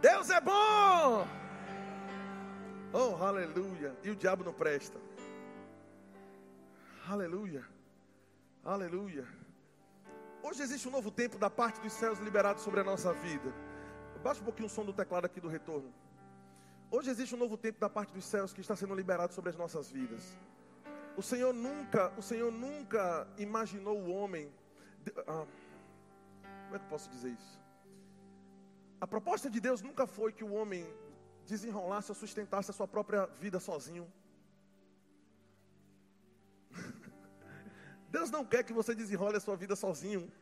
Deus é bom. Oh, aleluia. E o diabo não presta. Aleluia. Aleluia. Hoje existe um novo tempo da parte dos céus liberado sobre a nossa vida. Baixa um pouquinho o som do teclado aqui do retorno. Hoje existe um novo tempo da parte dos céus que está sendo liberado sobre as nossas vidas. O Senhor nunca, o Senhor nunca imaginou o homem. Ah, como é que eu posso dizer isso? A proposta de Deus nunca foi que o homem desenrolasse ou sustentasse a sua própria vida sozinho. Deus não quer que você desenrole a sua vida sozinho.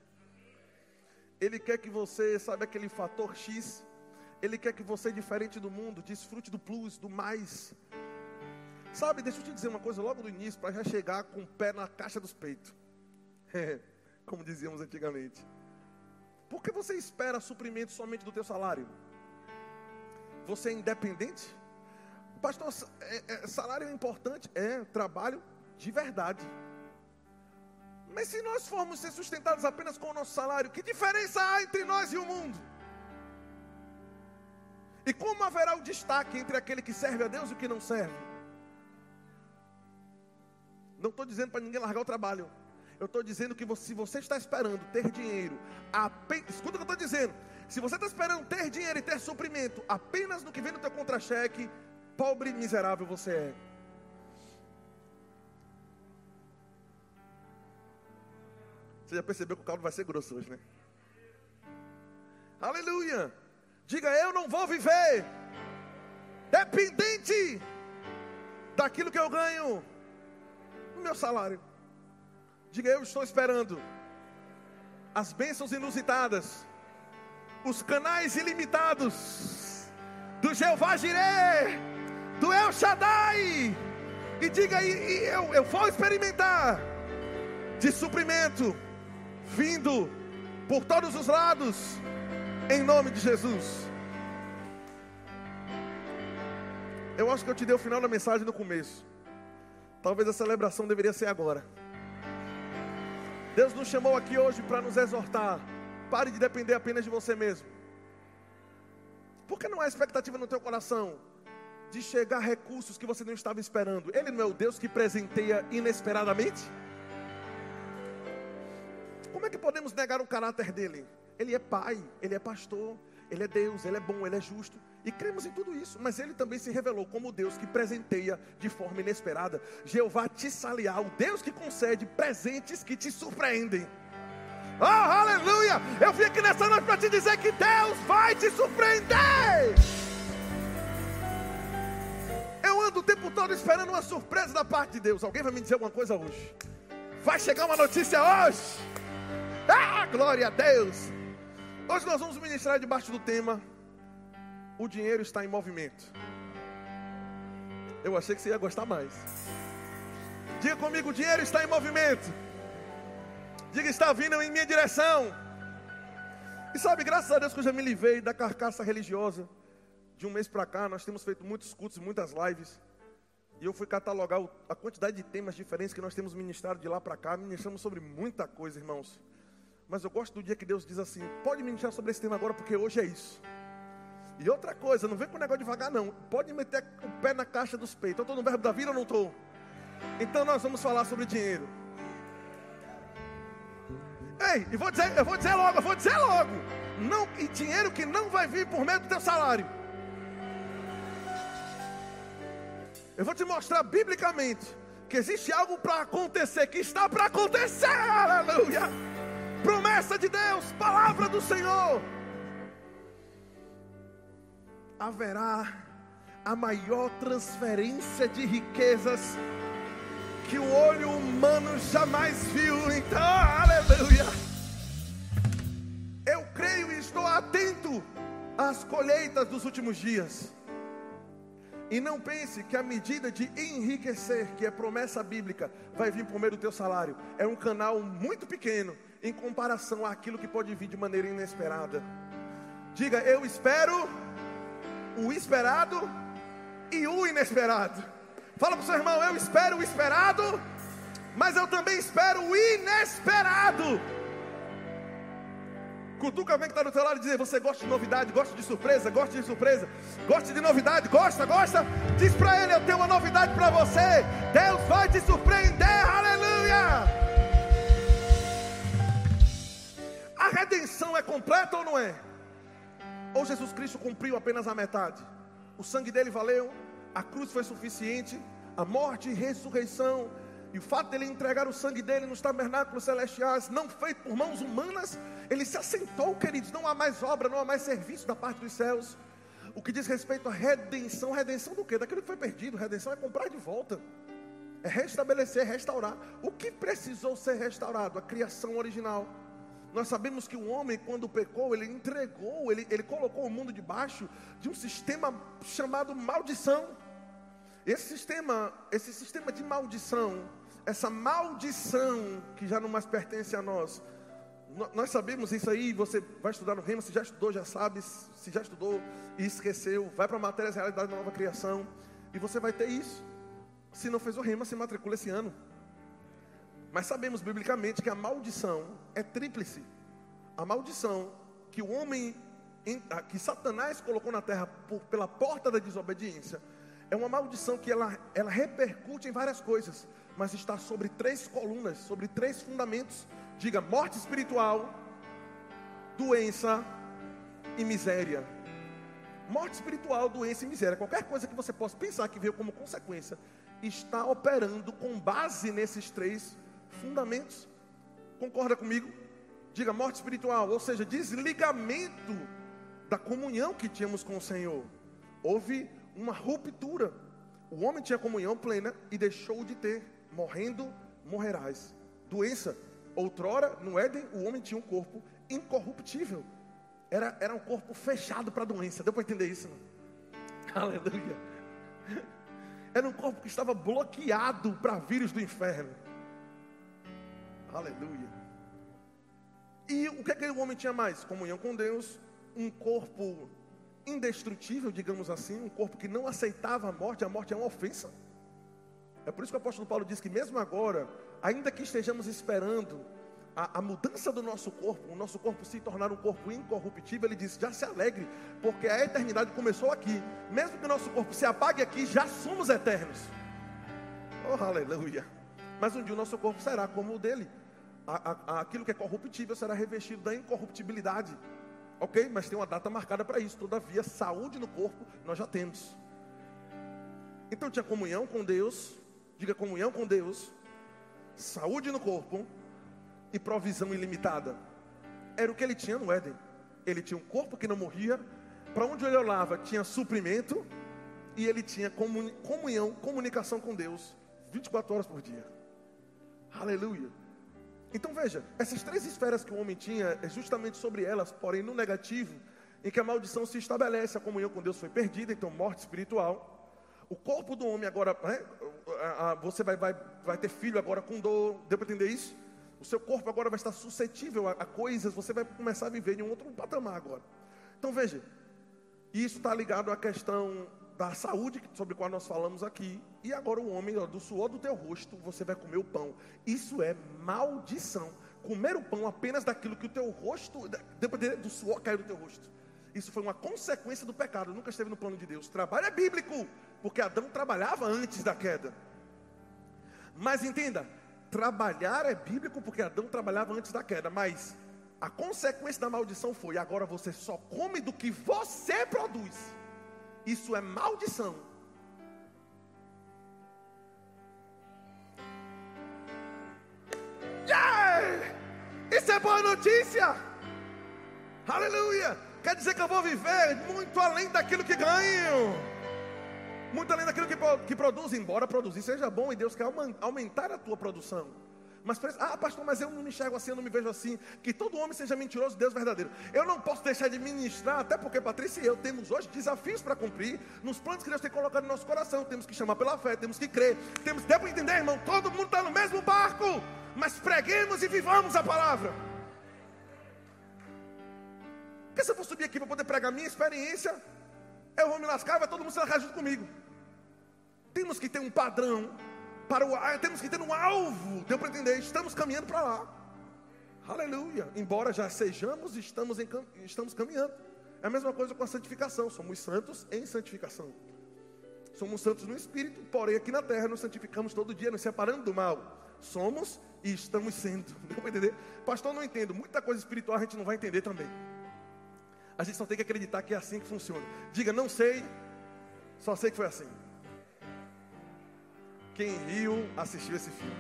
Ele quer que você, sabe aquele fator X? Ele quer que você, diferente do mundo, desfrute do plus, do mais. Sabe, deixa eu te dizer uma coisa logo do início, para já chegar com o pé na caixa dos peitos. É, como dizíamos antigamente. Por que você espera suprimento somente do teu salário? Você é independente? Pastor, é, é, salário é importante? É, trabalho de verdade. Mas se nós formos ser sustentados apenas com o nosso salário, que diferença há entre nós e o mundo? E como haverá o destaque entre aquele que serve a Deus e o que não serve? Não estou dizendo para ninguém largar o trabalho. Eu estou dizendo que você, se você está esperando ter dinheiro, apenas, escuta o que eu estou dizendo. Se você está esperando ter dinheiro e ter suprimento apenas no que vem no teu contra-cheque, pobre miserável você é. Você já percebeu que o caldo vai ser grosso hoje, né? Aleluia! Diga, eu não vou viver dependente daquilo que eu ganho no meu salário. Diga, eu estou esperando as bênçãos inusitadas, os canais ilimitados do Jeová Jireh, do El Shaddai. E diga aí, eu, eu vou experimentar de suprimento vindo por todos os lados, em nome de Jesus. Eu acho que eu te dei o final da mensagem no começo. Talvez a celebração deveria ser agora. Deus nos chamou aqui hoje para nos exortar. Pare de depender apenas de você mesmo. Por que não há expectativa no teu coração de chegar recursos que você não estava esperando? Ele não é o Deus que presenteia inesperadamente? Como é que podemos negar o caráter dele? Ele é pai, ele é pastor, ele é Deus, ele é bom, ele é justo. E cremos em tudo isso, mas ele também se revelou como Deus que presenteia de forma inesperada. Jeová Tissaliá, o Deus que concede presentes que te surpreendem. Oh, aleluia! Eu vim aqui nessa noite para te dizer que Deus vai te surpreender. Eu ando o tempo todo esperando uma surpresa da parte de Deus. Alguém vai me dizer alguma coisa hoje? Vai chegar uma notícia hoje? Ah, glória a Deus! Hoje nós vamos ministrar debaixo do tema O dinheiro está em movimento. Eu achei que você ia gostar mais. Diga comigo, o dinheiro está em movimento. Diga, está vindo em minha direção. E sabe, graças a Deus que eu já me livrei da carcaça religiosa. De um mês para cá, nós temos feito muitos cultos, muitas lives. E eu fui catalogar a quantidade de temas diferentes que nós temos ministrado de lá para cá. Ministramos sobre muita coisa, irmãos. Mas eu gosto do dia que Deus diz assim: pode ministrar sobre esse tema agora, porque hoje é isso. E outra coisa, não vem com o negócio devagar, não. Pode meter o pé na caixa dos peitos. Eu estou no verbo da vida ou não estou? Então nós vamos falar sobre dinheiro. Ei, e vou dizer, eu vou dizer logo, eu vou dizer logo. Não, e dinheiro que não vai vir por meio do teu salário. Eu vou te mostrar biblicamente que existe algo para acontecer, que está para acontecer. Aleluia promessa de Deus, palavra do Senhor. Haverá a maior transferência de riquezas que o olho humano jamais viu. Então, aleluia. Eu creio e estou atento às colheitas dos últimos dias. E não pense que a medida de enriquecer, que é promessa bíblica, vai vir por meio do teu salário. É um canal muito pequeno em comparação àquilo que pode vir de maneira inesperada. Diga, eu espero o esperado e o inesperado. Fala para o seu irmão, eu espero o esperado, mas eu também espero o inesperado. Cutuca alguém que está do teu lado e diz: Você gosta de novidade, gosta de surpresa, gosta de surpresa, gosta de novidade, gosta, gosta. Diz para ele: Eu tenho uma novidade para você. Deus vai te surpreender, aleluia. A redenção é completa ou não é? Ou Jesus Cristo cumpriu apenas a metade? O sangue dele valeu, a cruz foi suficiente, a morte e ressurreição e o fato dele entregar o sangue dele nos tabernáculos celestiais, não feito por mãos humanas, ele se assentou, queridos. Não há mais obra, não há mais serviço da parte dos céus. O que diz respeito à redenção, redenção do quê? Daquilo que foi perdido. Redenção é comprar de volta, é restabelecer, restaurar. O que precisou ser restaurado? A criação original. Nós sabemos que o homem, quando pecou, ele entregou, ele, ele colocou o mundo debaixo de um sistema chamado maldição. Esse sistema, esse sistema de maldição, essa maldição que já não mais pertence a nós. Nós sabemos isso aí, você vai estudar no Rema, se já estudou, já sabe, se já estudou e esqueceu, vai para matérias realidade da nova criação, e você vai ter isso. Se não fez o Rema, se matricula esse ano. Mas sabemos biblicamente que a maldição é tríplice. A maldição que o homem, que Satanás colocou na terra por, pela porta da desobediência, é uma maldição que ela, ela repercute em várias coisas mas está sobre três colunas, sobre três fundamentos. Diga: morte espiritual, doença e miséria. Morte espiritual, doença e miséria. Qualquer coisa que você possa pensar que veio como consequência, está operando com base nesses três fundamentos. Concorda comigo? Diga morte espiritual, ou seja, desligamento da comunhão que tínhamos com o Senhor. Houve uma ruptura. O homem tinha comunhão plena e deixou de ter morrendo morrerás. Doença. Outrora, no Éden, o homem tinha um corpo incorruptível. Era, era um corpo fechado para a doença. Deu para entender isso? Não? Aleluia. Era um corpo que estava bloqueado para vírus do inferno. Aleluia. E o que aquele é homem tinha mais? Comunhão com Deus, um corpo indestrutível, digamos assim, um corpo que não aceitava a morte, a morte é uma ofensa. É por isso que o apóstolo Paulo diz que mesmo agora, ainda que estejamos esperando a, a, mudança do nosso corpo, o nosso corpo se tornar um corpo incorruptível, ele diz: já se alegre, porque a eternidade começou aqui. Mesmo que o nosso corpo se apague aqui, já somos eternos. Oh, aleluia. Mas um dia o nosso corpo será como o dele. A, a, aquilo que é corruptível será revestido da incorruptibilidade. Ok? Mas tem uma data marcada para isso. Todavia, saúde no corpo nós já temos. Então tinha comunhão com Deus, diga comunhão com Deus, saúde no corpo e provisão ilimitada. Era o que ele tinha no Éden. Ele tinha um corpo que não morria, para onde ele olhava tinha suprimento e ele tinha comunhão, comunicação com Deus 24 horas por dia. Aleluia. Então veja, essas três esferas que o homem tinha, é justamente sobre elas, porém no negativo, em que a maldição se estabelece, a comunhão com Deus foi perdida, então morte espiritual. O corpo do homem agora, né, você vai, vai, vai ter filho agora com dor, deu para entender isso? O seu corpo agora vai estar suscetível a, a coisas, você vai começar a viver em um outro patamar agora. Então veja, isso está ligado à questão da saúde sobre a qual nós falamos aqui. E agora o homem, ó, do suor do teu rosto, você vai comer o pão. Isso é maldição. Comer o pão apenas daquilo que o teu rosto, do suor caiu do teu rosto. Isso foi uma consequência do pecado, nunca esteve no plano de Deus. Trabalho é bíblico, porque Adão trabalhava antes da queda. Mas entenda, trabalhar é bíblico porque Adão trabalhava antes da queda, mas a consequência da maldição foi: agora você só come do que você produz. Isso é maldição. Yeah! Isso é boa notícia. Aleluia. Quer dizer que eu vou viver muito além daquilo que ganho. Muito além daquilo que, que produz, embora produzir seja bom e Deus quer aumentar a tua produção. Mas, ah, pastor, mas eu não me enxergo assim, eu não me vejo assim. Que todo homem seja mentiroso, Deus verdadeiro. Eu não posso deixar de ministrar, até porque Patrícia e eu temos hoje desafios para cumprir nos planos que Deus tem colocado no nosso coração. Temos que chamar pela fé, temos que crer. Temos, deu para entender, irmão? Todo mundo está no mesmo barco. Mas preguemos e vivamos a palavra. Porque se eu for subir aqui para poder pregar minha experiência, eu vou me lascar, vai todo mundo se lascar junto comigo. Temos que ter um padrão para o temos que ter um alvo. Deu para entender? Estamos caminhando para lá. Aleluia. Embora já sejamos, estamos, em, estamos caminhando. É a mesma coisa com a santificação. Somos santos em santificação. Somos santos no espírito, porém aqui na terra nos santificamos todo dia, nos separando do mal. Somos e estamos sendo. Deu para entender? Pastor, não entendo. Muita coisa espiritual a gente não vai entender também. A gente só tem que acreditar que é assim que funciona. Diga, não sei, só sei que foi assim. Quem riu, assistiu esse filme.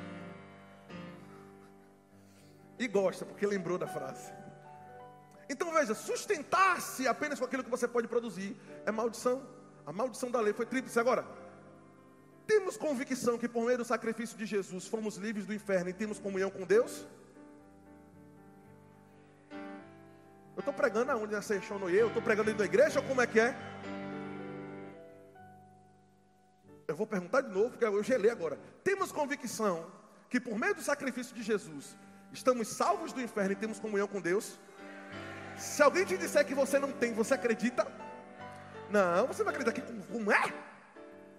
E gosta, porque lembrou da frase. Então veja, sustentar-se apenas com aquilo que você pode produzir é maldição. A maldição da lei foi tríplice. Agora, temos convicção que por meio do sacrifício de Jesus fomos livres do inferno e temos comunhão com Deus? Eu estou pregando aonde nessa Noie? Eu estou pregando dentro da igreja ou como é que é? Eu vou perguntar de novo, porque eu gelei agora. Temos convicção que por meio do sacrifício de Jesus estamos salvos do inferno e temos comunhão com Deus? Se alguém te disser que você não tem, você acredita? Não, você vai acreditar que como é?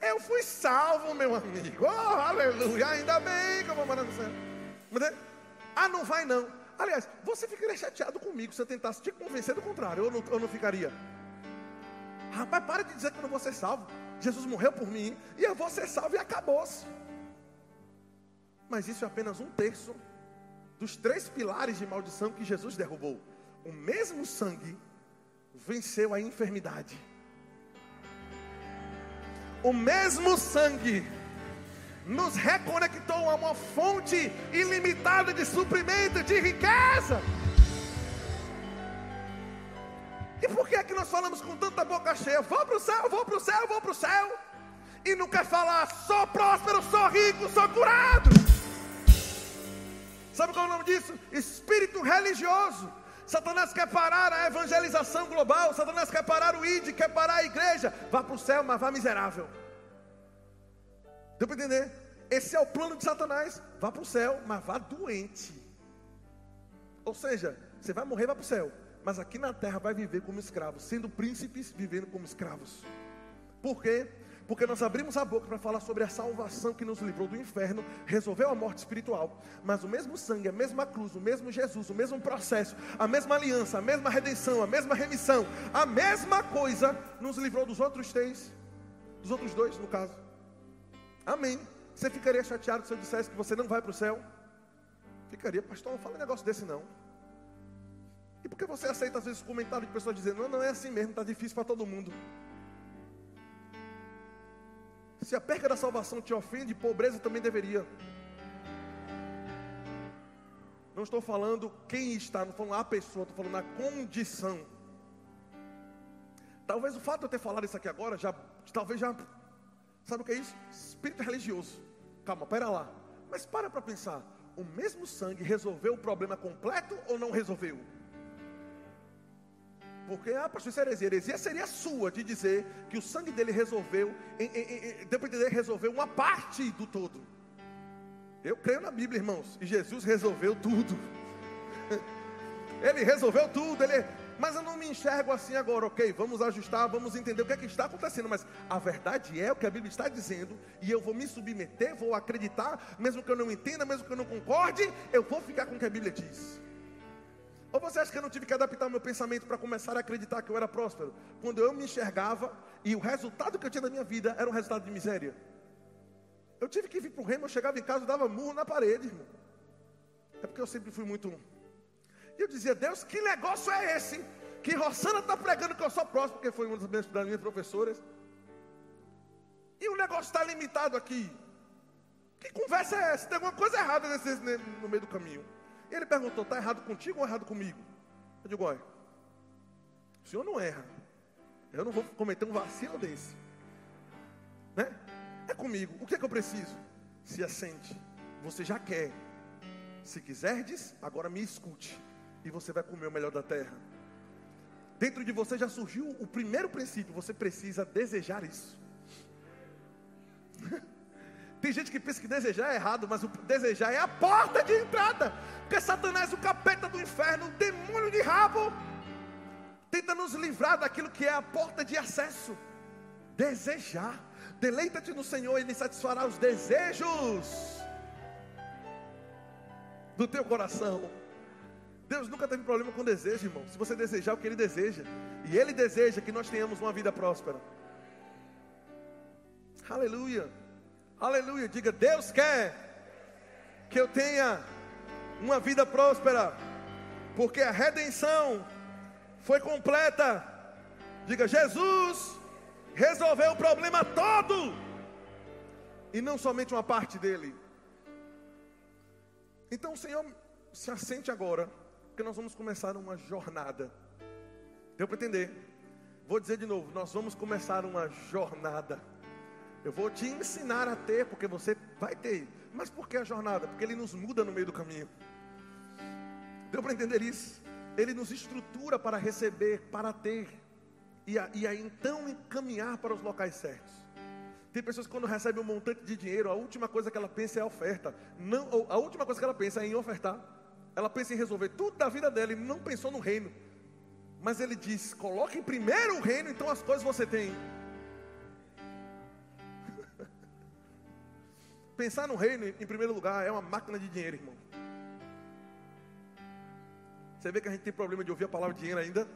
Eu fui salvo, meu amigo. Oh, aleluia. Ainda bem que eu vou morar no céu. É? Ah, não vai não. Aliás, você ficaria chateado comigo se eu tentasse te convencer do contrário. Eu não, eu não ficaria. Rapaz, para de dizer que eu não vou ser salvo. Jesus morreu por mim e eu vou ser salvo e acabou-se. Mas isso é apenas um terço dos três pilares de maldição que Jesus derrubou. O mesmo sangue venceu a enfermidade o mesmo sangue nos reconectou a uma fonte ilimitada de suprimento, de riqueza. Por que é que nós falamos com tanta boca cheia? Vou para o céu, vou para o céu, vou para o céu. E não quer falar, sou próspero, sou rico, sou curado. Sabe qual é o nome disso? Espírito religioso. Satanás quer parar a evangelização global. Satanás quer parar o ID, quer parar a igreja. Vá para o céu, mas vá miserável. Deu para entender? Esse é o plano de Satanás. Vá para o céu, mas vá doente. Ou seja, você vai morrer, vai para o céu. Mas aqui na terra vai viver como escravo, sendo príncipes, vivendo como escravos. Por quê? Porque nós abrimos a boca para falar sobre a salvação que nos livrou do inferno, resolveu a morte espiritual. Mas o mesmo sangue, a mesma cruz, o mesmo Jesus, o mesmo processo, a mesma aliança, a mesma redenção, a mesma remissão, a mesma coisa nos livrou dos outros três, dos outros dois, no caso. Amém. Você ficaria chateado se eu dissesse que você não vai para o céu? Ficaria, pastor, não fala um negócio desse não. E por que você aceita às vezes comentários de pessoas dizendo, não, não é assim mesmo, está difícil para todo mundo. Se a perca da salvação te ofende, pobreza também deveria. Não estou falando quem está, não estou falando a pessoa, estou falando a condição. Talvez o fato de eu ter falado isso aqui agora, já, talvez já, sabe o que é isso? Espírito religioso. Calma, pera lá. Mas para para pensar, o mesmo sangue resolveu o problema completo ou não resolveu? Porque, ah, pastor, isso é heresia. Heresia seria sua de dizer que o sangue dele resolveu, em, em, em, deu para entender, resolveu uma parte do todo. Eu creio na Bíblia, irmãos, e Jesus resolveu tudo. Ele resolveu tudo, ele, mas eu não me enxergo assim agora, ok? Vamos ajustar, vamos entender o que é que está acontecendo. Mas a verdade é o que a Bíblia está dizendo, e eu vou me submeter, vou acreditar, mesmo que eu não entenda, mesmo que eu não concorde, eu vou ficar com o que a Bíblia diz. Ou você acha que eu não tive que adaptar meu pensamento para começar a acreditar que eu era próspero? Quando eu me enxergava e o resultado que eu tinha na minha vida era um resultado de miséria. Eu tive que vir para o reino, eu chegava em casa e dava murro na parede, irmão. É porque eu sempre fui muito. E eu dizia, Deus, que negócio é esse? Que Rosana está pregando que eu sou próspero, porque foi uma das minhas, das minhas professoras. E o negócio está limitado aqui. Que conversa é essa? Tem alguma coisa errada nesse, no meio do caminho. Ele perguntou: está errado contigo ou errado comigo? Eu digo: olha, o senhor não erra. Eu não vou cometer um vacilo desse. Né? É comigo. O que é que eu preciso? Se assente. Você já quer. Se quiserdes, agora me escute. E você vai comer o melhor da terra. Dentro de você já surgiu o primeiro princípio. Você precisa desejar isso. Tem gente que pensa que desejar é errado, mas o desejar é a porta de entrada. Porque Satanás, o capeta do inferno, o demônio de rabo, tenta nos livrar daquilo que é a porta de acesso. Desejar. Deleita-te no Senhor, Ele satisfará os desejos do teu coração. Deus nunca teve problema com desejo, irmão. Se você desejar o que Ele deseja, e Ele deseja que nós tenhamos uma vida próspera. Aleluia, aleluia. Diga: Deus quer que eu tenha uma vida próspera, porque a redenção foi completa. Diga: Jesus resolveu o problema todo, e não somente uma parte dele. Então, Senhor se assente agora, porque nós vamos começar uma jornada. Deu para entender? Vou dizer de novo: nós vamos começar uma jornada. Eu vou te ensinar a ter, porque você vai ter. Mas por que a jornada? Porque ele nos muda no meio do caminho. Deu para entender isso? Ele nos estrutura para receber, para ter. E, a, e a então encaminhar para os locais certos. Tem pessoas que quando recebem um montante de dinheiro, a última coisa que ela pensa é a oferta. Não, a última coisa que ela pensa é em ofertar. Ela pensa em resolver tudo da vida dela e não pensou no reino. Mas ele diz: coloque primeiro o reino, então as coisas você tem. Pensar no reino em primeiro lugar é uma máquina de dinheiro, irmão. Você vê que a gente tem problema de ouvir a palavra dinheiro ainda?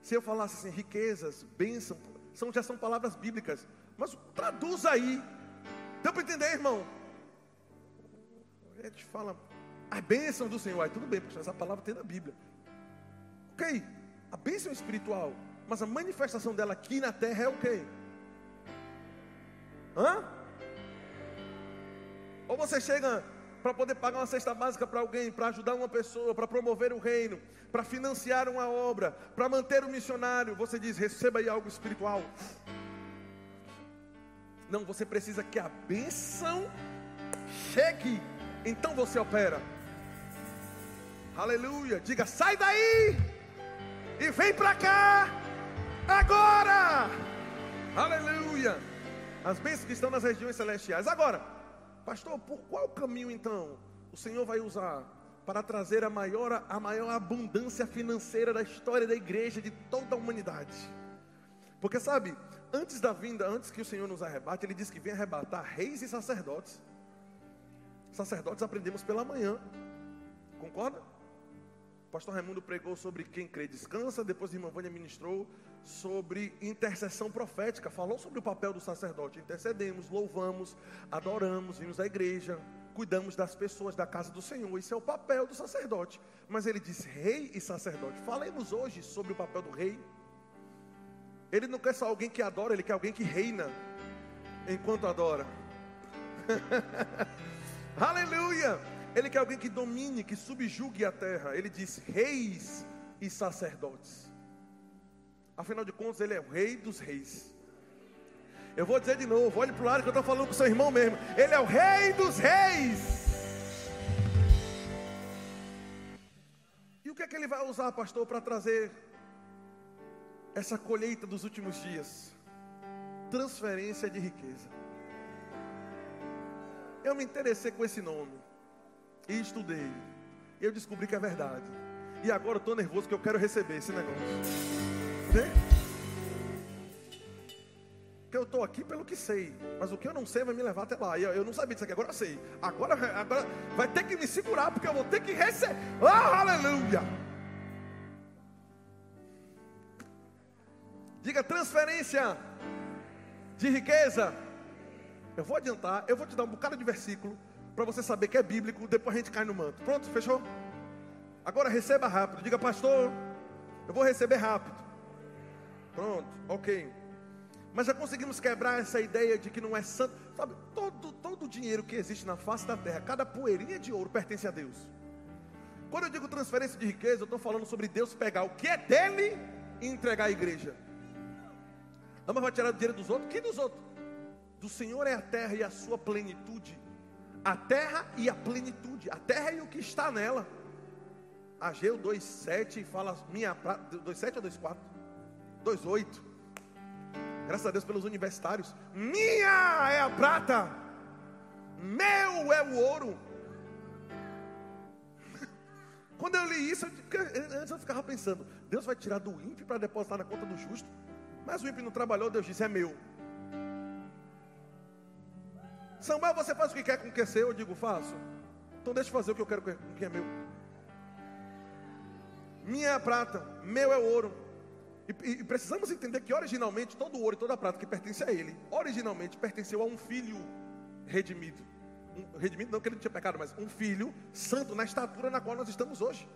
Se eu falasse assim, riquezas, bênção, são, já são palavras bíblicas. Mas traduz aí. Deu para entender, irmão? A gente fala, a bênção do Senhor. Aí tudo bem, porque essa palavra tem na Bíblia. Ok, a bênção espiritual. Mas a manifestação dela aqui na terra é o quê? Hã? Ou você chega para poder pagar uma cesta básica para alguém, para ajudar uma pessoa, para promover o reino, para financiar uma obra, para manter o missionário. Você diz: receba aí algo espiritual. Não, você precisa que a bênção chegue. Então você opera. Aleluia. Diga: sai daí e vem para cá agora. Aleluia. As bênçãos que estão nas regiões celestiais. Agora, pastor, por qual caminho então o Senhor vai usar para trazer a maior, a maior abundância financeira da história da igreja, de toda a humanidade? Porque sabe, antes da vinda, antes que o Senhor nos arrebate, Ele diz que vem arrebatar reis e sacerdotes. Sacerdotes aprendemos pela manhã, concorda? pastor Raimundo pregou sobre quem crê descansa, depois a irmã Vânia ministrou sobre intercessão profética, falou sobre o papel do sacerdote. Intercedemos, louvamos, adoramos, vimos à igreja, cuidamos das pessoas da casa do Senhor. Isso é o papel do sacerdote. Mas ele diz rei e sacerdote. Falemos hoje sobre o papel do rei. Ele não quer só alguém que adora, ele quer alguém que reina enquanto adora. Aleluia! Ele quer alguém que domine, que subjugue a terra. Ele diz reis e sacerdotes. Afinal de contas, ele é o rei dos reis. Eu vou dizer de novo, olhe para o lado que eu estou falando com seu irmão mesmo. Ele é o rei dos reis. E o que é que ele vai usar, pastor, para trazer essa colheita dos últimos dias? Transferência de riqueza. Eu me interessei com esse nome. E estudei. Eu descobri que é verdade. E agora eu estou nervoso que eu quero receber esse negócio. Né? Que eu estou aqui pelo que sei. Mas o que eu não sei vai me levar até lá. Eu, eu não sabia disso aqui, agora eu sei. Agora, agora vai ter que me segurar, porque eu vou ter que receber. Oh, aleluia! Diga transferência de riqueza. Eu vou adiantar, eu vou te dar um bocado de versículo para você saber que é bíblico, depois a gente cai no manto. Pronto, fechou? Agora receba rápido. Diga, pastor, eu vou receber rápido. Pronto, ok. Mas já conseguimos quebrar essa ideia de que não é santo. Sabe, todo, todo o dinheiro que existe na face da terra, cada poeirinha de ouro pertence a Deus. Quando eu digo transferência de riqueza, eu estou falando sobre Deus pegar o que é dele e entregar à igreja. Não, vai tirar o dinheiro dos outros? Que dos outros? Do Senhor é a terra e a sua plenitude a terra e a plenitude, a terra e o que está nela. Ageu 2,7 fala minha 2,7 ou 2,4? 2,8. Graças a Deus pelos universitários. Minha é a prata, meu é o ouro. Quando eu li isso, antes eu ficava pensando: Deus vai tirar do ímpio para depositar na conta do justo. Mas o ímpio não trabalhou, Deus disse: é meu. Samuel, você faz o que quer com o que é seu? Eu digo, faço. Então deixa eu fazer o que eu quero com o que é meu. minha é a prata, meu é o ouro. E, e, precisamos entender que originalmente todo ouro e toda prata que pertence a ele, originalmente pertenceu a um filho redimido. Um, redimido não que ele não tinha pecado, mas um filho santo na estatura na qual nós estamos hoje.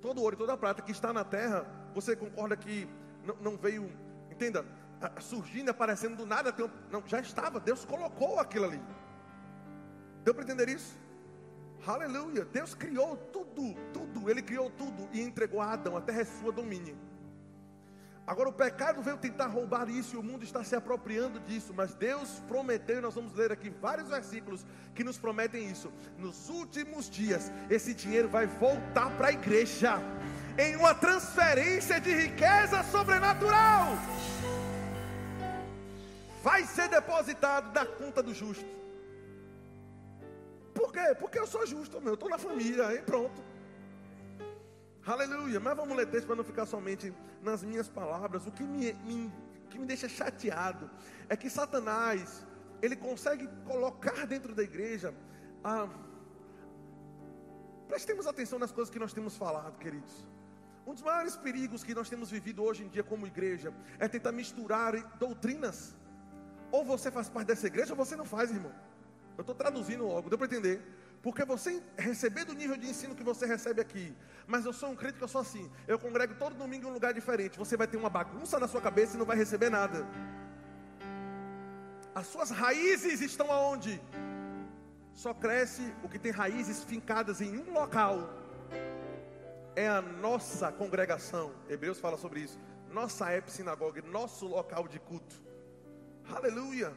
Todo ouro e toda prata que está na terra, você concorda que não, não veio, entenda, surgindo, aparecendo do nada, não, já estava, Deus colocou aquilo ali. Deu para entender isso? Aleluia. Deus criou tudo, tudo. Ele criou tudo e entregou a Adão. A terra é sua domínio. Agora o pecado veio tentar roubar isso e o mundo está se apropriando disso, mas Deus prometeu, e nós vamos ler aqui vários versículos que nos prometem isso. Nos últimos dias, esse dinheiro vai voltar para a igreja em uma transferência de riqueza sobrenatural. Vai ser depositado na conta do justo. Por quê? Porque eu sou justo, meu. Eu estou na família, aí pronto. Aleluia. Mas vamos ler texto para não ficar somente nas minhas palavras. O que me, me, que me deixa chateado é que Satanás, ele consegue colocar dentro da igreja. Ah, prestemos atenção nas coisas que nós temos falado, queridos. Um dos maiores perigos que nós temos vivido hoje em dia como igreja é tentar misturar doutrinas. Ou você faz parte dessa igreja ou você não faz, irmão. Eu estou traduzindo logo, deu para entender? Porque você receber do nível de ensino que você recebe aqui, mas eu sou um crente que eu sou assim, eu congrego todo domingo em um lugar diferente, você vai ter uma bagunça na sua cabeça e não vai receber nada. As suas raízes estão aonde? Só cresce o que tem raízes fincadas em um local. É a nossa congregação. Hebreus fala sobre isso. Nossa ep sinagoga, nosso local de culto. Aleluia.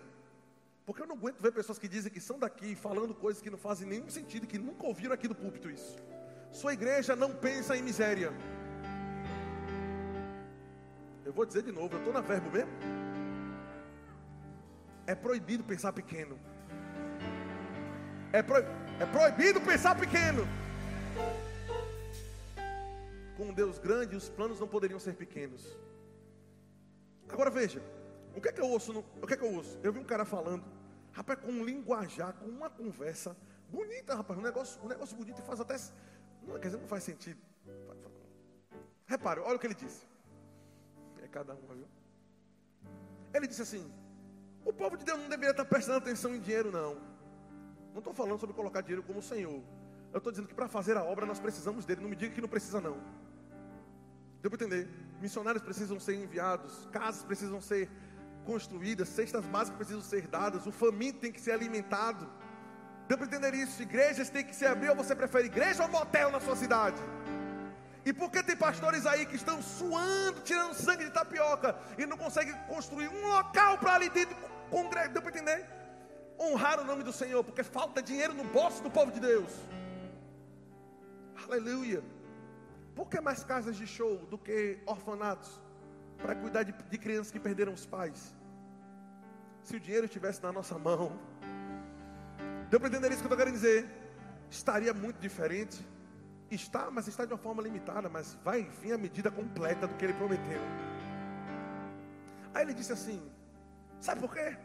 Porque eu não aguento ver pessoas que dizem que são daqui, falando coisas que não fazem nenhum sentido, que nunca ouviram aqui do púlpito isso. Sua igreja não pensa em miséria. Eu vou dizer de novo, eu estou na verbo mesmo. É proibido pensar pequeno. É, pro... é proibido pensar pequeno. Com um Deus grande, os planos não poderiam ser pequenos. Agora veja, o que é que eu ouço? No... O que é que eu ouço? Eu vi um cara falando Rapaz, com um linguajar, com uma conversa bonita, rapaz. Um negócio, um negócio bonito e faz até. Não, quer dizer, não faz sentido. Repare, olha o que ele disse. É cada um, viu? Ele disse assim: o povo de Deus não deveria estar prestando atenção em dinheiro, não. Não estou falando sobre colocar dinheiro como Senhor. Eu estou dizendo que para fazer a obra nós precisamos dele. Não me diga que não precisa, não. Deu para entender? Missionários precisam ser enviados, casas precisam ser construídas, cestas básicas precisam ser dadas, o faminto tem que ser alimentado. Deu para entender isso? Igrejas têm que se abrir, ou você prefere igreja ou motel na sua cidade? E por que tem pastores aí que estão suando, tirando sangue de tapioca e não conseguem construir um local para ali dentro congregar? Deu para entender? Honrar o nome do Senhor, porque falta dinheiro no bolso do povo de Deus. Aleluia. Por que mais casas de show do que orfanatos? Para cuidar de, de crianças que perderam os pais. Se o dinheiro estivesse na nossa mão, deu para entender isso que eu estou querendo dizer? Estaria muito diferente. Está, mas está de uma forma limitada, mas vai vir a medida completa do que ele prometeu. Aí ele disse assim: Sabe por quê?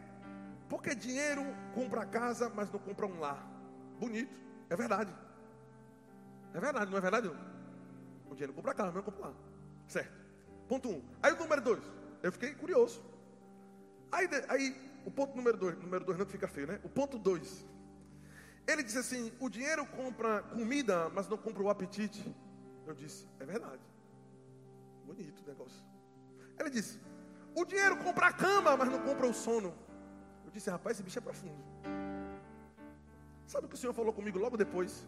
Porque dinheiro compra casa, mas não compra um lar. Bonito, é verdade. É verdade, não é verdade? Não? O dinheiro compra casa, mas não compra lar. Certo. Ponto um. Aí o número dois. Eu fiquei curioso. Aí, aí o ponto número dois, número dois não que fica feio, né? O ponto dois. Ele disse assim: o dinheiro compra comida, mas não compra o apetite. Eu disse: é verdade. Bonito o negócio. Ele disse: o dinheiro compra a cama, mas não compra o sono. Eu disse: rapaz, esse bicho é profundo. Sabe o que o Senhor falou comigo logo depois?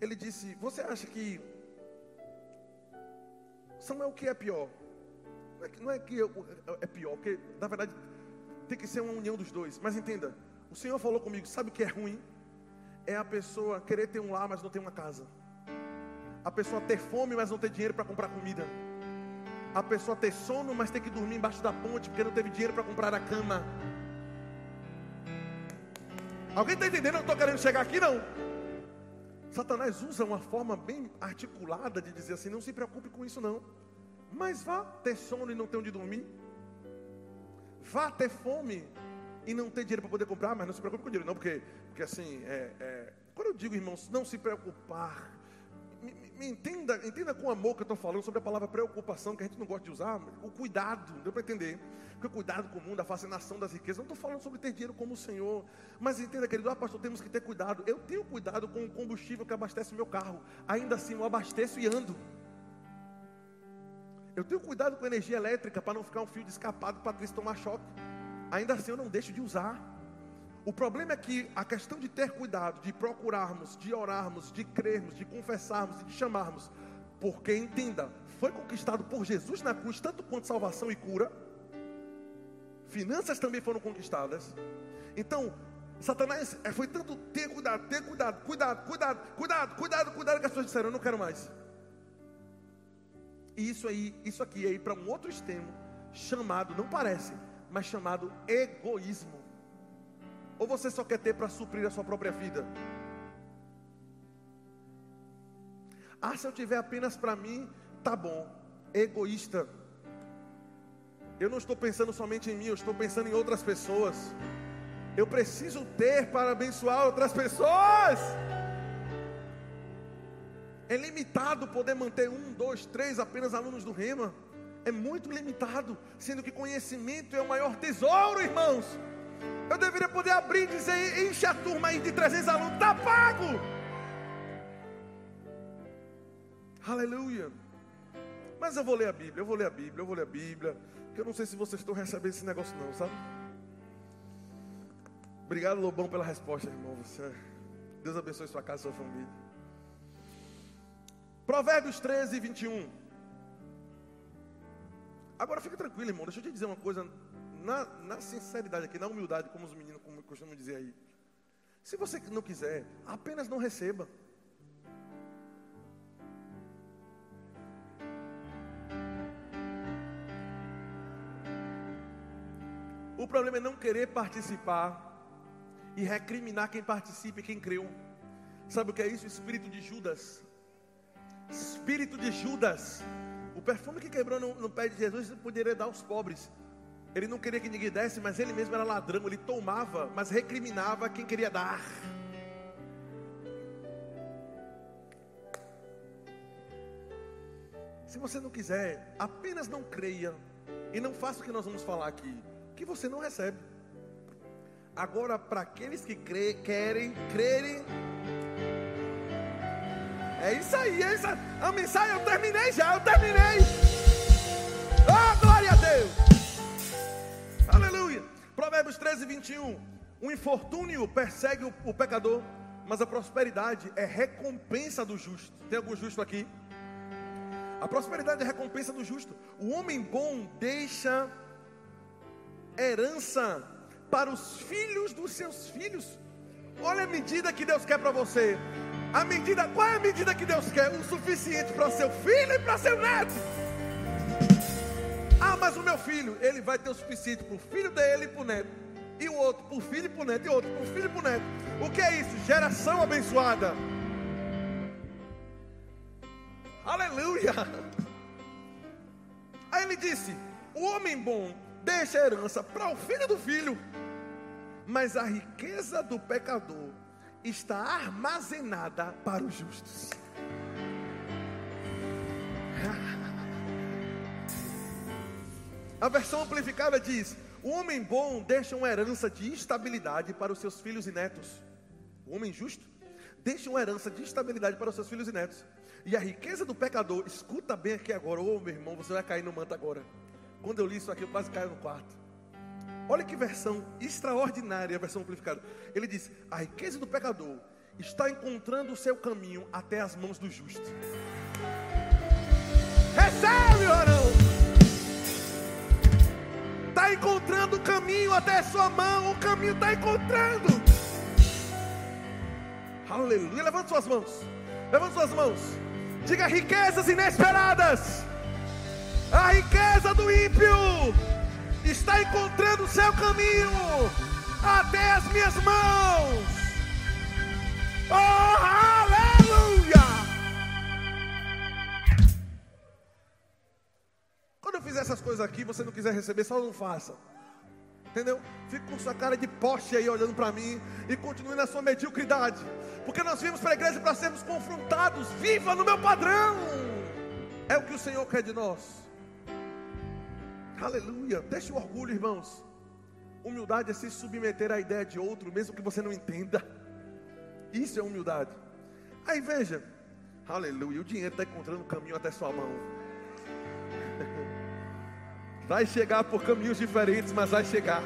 Ele disse: Você acha que Samuel o que é pior? Não é que, não é, que é pior, porque na verdade tem que ser uma união dos dois. Mas entenda, o Senhor falou comigo, sabe o que é ruim? É a pessoa querer ter um lar, mas não ter uma casa. A pessoa ter fome, mas não ter dinheiro para comprar comida. A pessoa ter sono, mas ter que dormir embaixo da ponte, porque não teve dinheiro para comprar a cama. Alguém está entendendo? Eu não estou querendo chegar aqui, não. Satanás usa uma forma bem articulada de dizer assim: não se preocupe com isso, não. Mas vá ter sono e não ter onde dormir. Vá ter fome e não ter dinheiro para poder comprar, mas não se preocupe com dinheiro, não, porque, porque assim, é, é, quando eu digo, irmãos, não se preocupar, me, me, entenda, entenda com amor que eu estou falando sobre a palavra preocupação, que a gente não gosta de usar, o cuidado, deu para entender? Porque o cuidado com o mundo, a fascinação das riquezas, não estou falando sobre ter dinheiro como o Senhor, mas entenda, querido, ah, pastor, temos que ter cuidado. Eu tenho cuidado com o combustível que abastece o meu carro, ainda assim eu abasteço e ando. Eu tenho cuidado com a energia elétrica para não ficar um fio de escapado para Cristo tomar choque. Ainda assim eu não deixo de usar. O problema é que a questão de ter cuidado, de procurarmos, de orarmos, de crermos, de confessarmos e de chamarmos, porque entenda, foi conquistado por Jesus na cruz, tanto quanto salvação e cura. Finanças também foram conquistadas. Então, Satanás é, foi tanto ter cuidado, ter cuidado, cuidado, cuidado, cuidado, cuidado, cuidado, que as pessoas disseram, eu não quero mais. E isso aí, isso aqui é ir para um outro extremo, chamado, não parece, mas chamado egoísmo. Ou você só quer ter para suprir a sua própria vida? Ah, se eu tiver apenas para mim, tá bom. Egoísta. Eu não estou pensando somente em mim, eu estou pensando em outras pessoas. Eu preciso ter para abençoar outras pessoas. É limitado poder manter um, dois, três apenas alunos do Rema. É muito limitado, sendo que conhecimento é o maior tesouro, irmãos. Eu deveria poder abrir e dizer: enche a turma aí de 300 alunos, está pago. Aleluia. Mas eu vou ler a Bíblia, eu vou ler a Bíblia, eu vou ler a Bíblia. Que eu não sei se vocês estão recebendo esse negócio, não, sabe? Obrigado, Lobão, pela resposta, irmão. Você, Deus abençoe sua casa e sua família. Provérbios 13, 21. Agora fica tranquilo, irmão. Deixa eu te dizer uma coisa na, na sinceridade aqui, na humildade, como os meninos costumam dizer aí. Se você não quiser, apenas não receba. O problema é não querer participar e recriminar quem participa e quem creu. Sabe o que é isso? Espírito de Judas. Espírito de Judas. O perfume que quebrou no, no pé de Jesus poderia dar aos pobres. Ele não queria que ninguém desse, mas ele mesmo era ladrão. Ele tomava, mas recriminava quem queria dar. Se você não quiser, apenas não creia e não faça o que nós vamos falar aqui, que você não recebe. Agora, para aqueles que cre querem, crerem, é isso aí, é isso aí. A mensagem eu terminei já, eu terminei. Provérbios 13, 21. O infortúnio persegue o, o pecador, mas a prosperidade é recompensa do justo. Tem algum justo aqui? A prosperidade é recompensa do justo. O homem bom deixa herança para os filhos dos seus filhos. Olha a medida que Deus quer para você. A medida, qual é a medida que Deus quer? O suficiente para seu filho e para seu neto. Ah, mas o meu filho, ele vai ter o suficiente para o filho dele e para o neto. E o outro para o filho e para o neto. E o outro para o filho e para o neto. O que é isso? Geração abençoada. Aleluia. Aí ele disse: O homem bom deixa a herança para o filho do filho, mas a riqueza do pecador está armazenada para os justos. A versão amplificada diz: O homem bom deixa uma herança de estabilidade para os seus filhos e netos. O homem justo deixa uma herança de estabilidade para os seus filhos e netos. E a riqueza do pecador, escuta bem aqui agora, ô oh, meu irmão, você vai cair no manto agora. Quando eu li isso aqui, eu quase caio no quarto. Olha que versão extraordinária a versão amplificada. Ele diz: A riqueza do pecador está encontrando o seu caminho até as mãos do justo. Recebe, orão! Está encontrando o caminho até sua mão, o caminho está encontrando. Aleluia. Levante suas mãos. Levante suas mãos. Diga riquezas inesperadas. A riqueza do ímpio está encontrando o seu caminho até as minhas mãos. Oh, coisas aqui, você não quiser receber, só não faça. Entendeu? Fique com sua cara de poste aí olhando para mim e continue na sua mediocridade. Porque nós vimos para a igreja para sermos confrontados. Viva no meu padrão! É o que o Senhor quer de nós. Aleluia. Deixe o orgulho, irmãos. Humildade é se submeter à ideia de outro, mesmo que você não entenda. Isso é humildade. Aí veja, aleluia, o dinheiro está encontrando caminho até sua mão. Vai chegar por caminhos diferentes, mas vai chegar.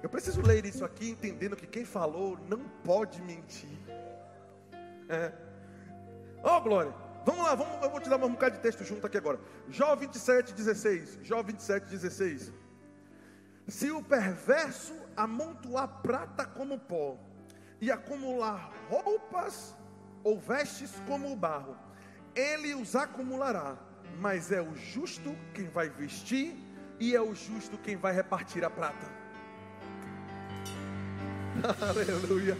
Eu preciso ler isso aqui entendendo que quem falou não pode mentir. É. Oh, glória. Vamos lá, vamos, eu vou te dar um bocado de texto junto aqui agora. Jó 27, 16. Jó 27, 16. Se o perverso amontoar prata como pó e acumular roupas ou vestes como o barro, ele os acumulará, mas é o justo quem vai vestir e é o justo quem vai repartir a prata. Aleluia.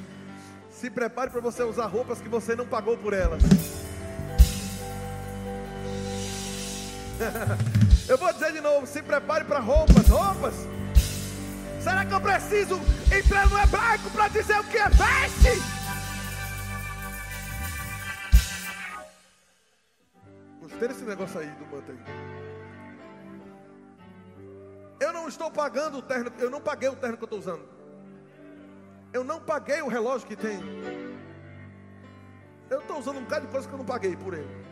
Se prepare para você usar roupas que você não pagou por elas. Eu vou dizer de novo: se prepare para roupas, roupas. Será que eu preciso entrar no hebraico para dizer o que é veste? Gostei desse negócio aí do manto aí. Eu não estou pagando o terno, eu não paguei o terno que eu estou usando. Eu não paguei o relógio que tem. Eu estou usando um bocado de coisa que eu não paguei por ele.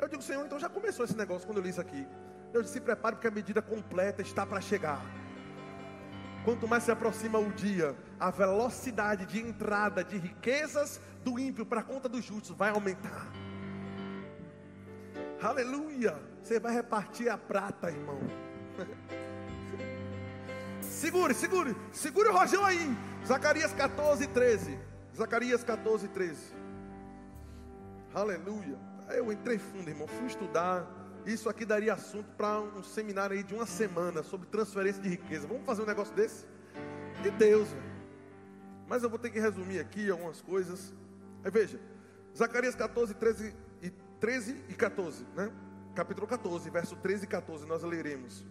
Eu digo, Senhor, então já começou esse negócio quando eu li isso aqui. Eu disse, se prepare porque a medida completa está para chegar. Quanto mais se aproxima o dia, a velocidade de entrada de riquezas do ímpio para a conta dos justos vai aumentar. Aleluia! Você vai repartir a prata, irmão. segure, segure, segure o rojão aí. Zacarias 14, 13. Zacarias 14, 13. Aleluia. Eu entrei fundo, irmão. Fui estudar. Isso aqui daria assunto para um seminário aí de uma semana sobre transferência de riqueza. Vamos fazer um negócio desse? De Deus, velho. Mas eu vou ter que resumir aqui algumas coisas. Aí veja, Zacarias 14, 13 e 13 e 14, né? Capítulo 14, verso 13 e 14, nós leremos.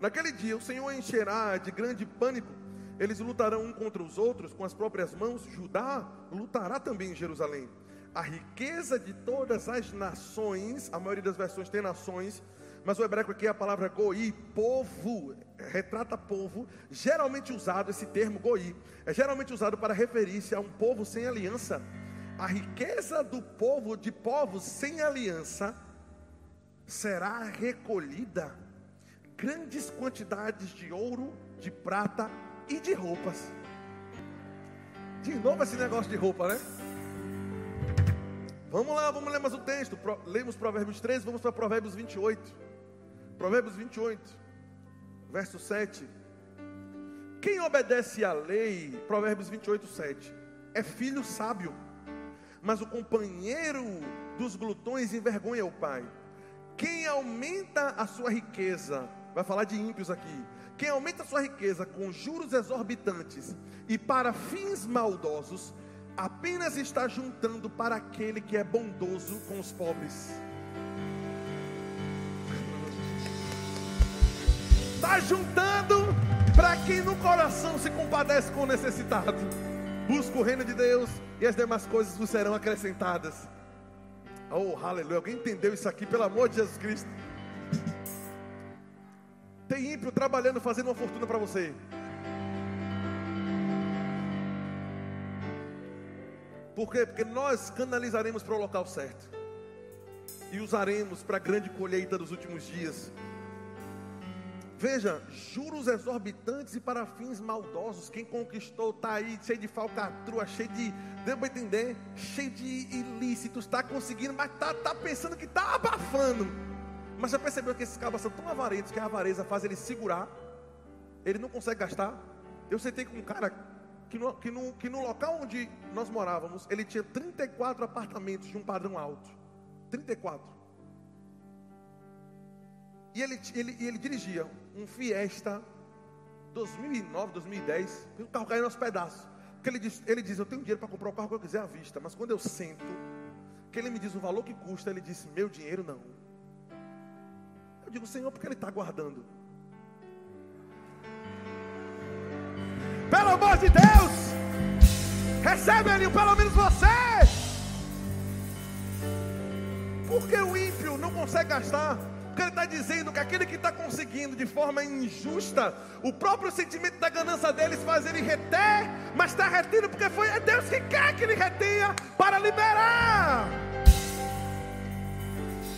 Naquele dia o Senhor encherá de grande pânico eles lutarão um contra os outros com as próprias mãos. Judá lutará também em Jerusalém. A riqueza de todas as nações, a maioria das versões tem nações, mas o hebraico aqui é a palavra goi, povo, retrata povo, geralmente usado esse termo goi, é geralmente usado para referir-se a um povo sem aliança. A riqueza do povo, de povos sem aliança, será recolhida. Grandes quantidades de ouro, de prata e de roupas. De novo esse negócio de roupa, né? Vamos lá, vamos ler mais o texto. Lemos Provérbios 13, vamos para Provérbios 28. Provérbios 28, verso 7. Quem obedece à lei, Provérbios 28, 7, é filho sábio, mas o companheiro dos glutões envergonha o pai. Quem aumenta a sua riqueza, vai falar de ímpios aqui, quem aumenta sua riqueza com juros exorbitantes e para fins maldosos, apenas está juntando para aquele que é bondoso com os pobres. Está juntando para quem no coração se compadece com o necessitado. Busca o reino de Deus e as demais coisas vos serão acrescentadas. Oh, aleluia. Alguém entendeu isso aqui, pelo amor de Jesus Cristo? Tem ímpio trabalhando, fazendo uma fortuna para você. Por quê? Porque nós canalizaremos para o local certo. E usaremos para a grande colheita dos últimos dias. Veja, juros exorbitantes e para fins maldosos. Quem conquistou está aí cheio de falcatrua, cheio de, deu para entender, cheio de ilícitos, está conseguindo, mas está tá pensando que está abafando. Mas já percebeu que esses cabas são tão avarentos que a avareza faz ele segurar, ele não consegue gastar. Eu sentei com um cara que no, que, no, que no local onde nós morávamos, ele tinha 34 apartamentos de um padrão alto. 34. E ele, ele, ele dirigia um Fiesta 2009, 2010, o carro caiu aos pedaços. Porque ele diz, ele diz, eu tenho dinheiro para comprar o carro que eu quiser à vista, mas quando eu sento, que ele me diz o valor que custa, ele disse, meu dinheiro não. digo, Senhor, porque Ele está guardando. Pelo amor de Deus, recebe ele, pelo menos você. Porque o ímpio não consegue gastar? Porque ele está dizendo que aquele que está conseguindo de forma injusta, o próprio sentimento da ganância deles faz ele reter, mas está retendo porque foi é Deus que quer que ele retenha para liberar.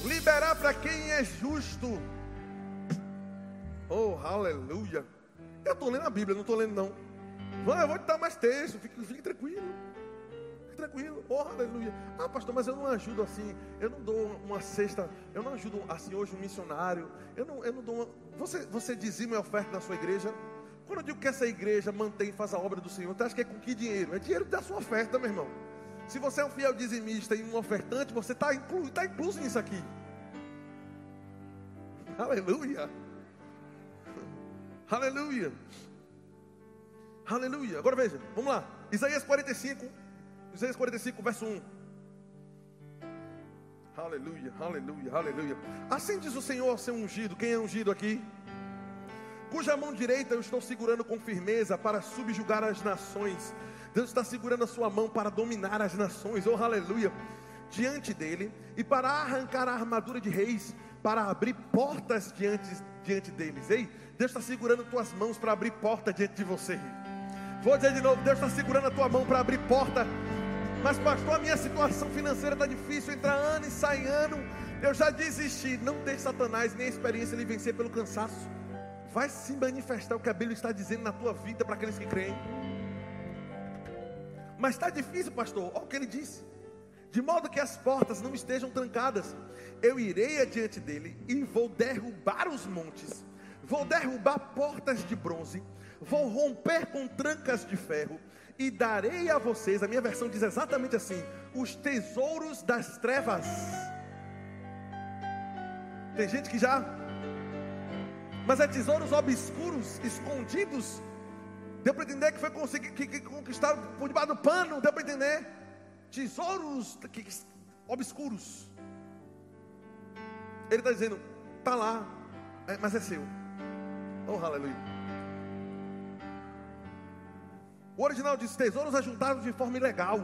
Liberar para quem é justo. Oh, aleluia. Eu estou lendo a Bíblia, não estou lendo não. Vai, eu vou te dar mais texto, fique, fique tranquilo. Tranquilo, oh, aleluia. Ah, pastor, mas eu não ajudo assim. Eu não dou uma cesta. Eu não ajudo assim hoje um missionário. Eu não, eu não dou uma. Você, você dizima e oferta na sua igreja? Quando eu digo que essa igreja mantém e faz a obra do Senhor, você acha que é com que dinheiro? É dinheiro da sua oferta, meu irmão. Se você é um fiel dizimista e um ofertante, você está inclu, tá incluso nisso aqui. Aleluia. Aleluia. Aleluia. Agora veja, vamos lá. Isaías 45, Isaías 45, verso 1. Aleluia, aleluia, aleluia. Assim diz o Senhor seu ungido. Quem é ungido aqui? Cuja mão direita eu estou segurando com firmeza para subjugar as nações. Deus está segurando a sua mão para dominar as nações. Oh, aleluia. Diante dele e para arrancar a armadura de reis, para abrir portas diante, diante deles. Ei, Deus está segurando tuas mãos para abrir porta diante de você. Vou dizer de novo: Deus está segurando a tua mão para abrir porta. Mas, pastor, a minha situação financeira está difícil, entra ano e sai ano. Eu já desisti. Não deixe Satanás nem a experiência lhe vencer pelo cansaço. Vai se manifestar o que a Bíblia está dizendo na tua vida para aqueles que creem. Mas está difícil, pastor. Olha o que ele disse. De modo que as portas não estejam trancadas. Eu irei adiante dele e vou derrubar os montes. Vou derrubar portas de bronze vou romper com trancas de ferro e darei a vocês, a minha versão diz exatamente assim: os tesouros das trevas. Tem gente que já, mas é tesouros obscuros, escondidos. Deu para entender que foi conseguir, que, que conquistado por debaixo do pano, deu para entender? Tesouros que, obscuros. Ele está dizendo, está lá, é, mas é seu. Oh, aleluia. O original diz: tesouros ajuntados de forma ilegal,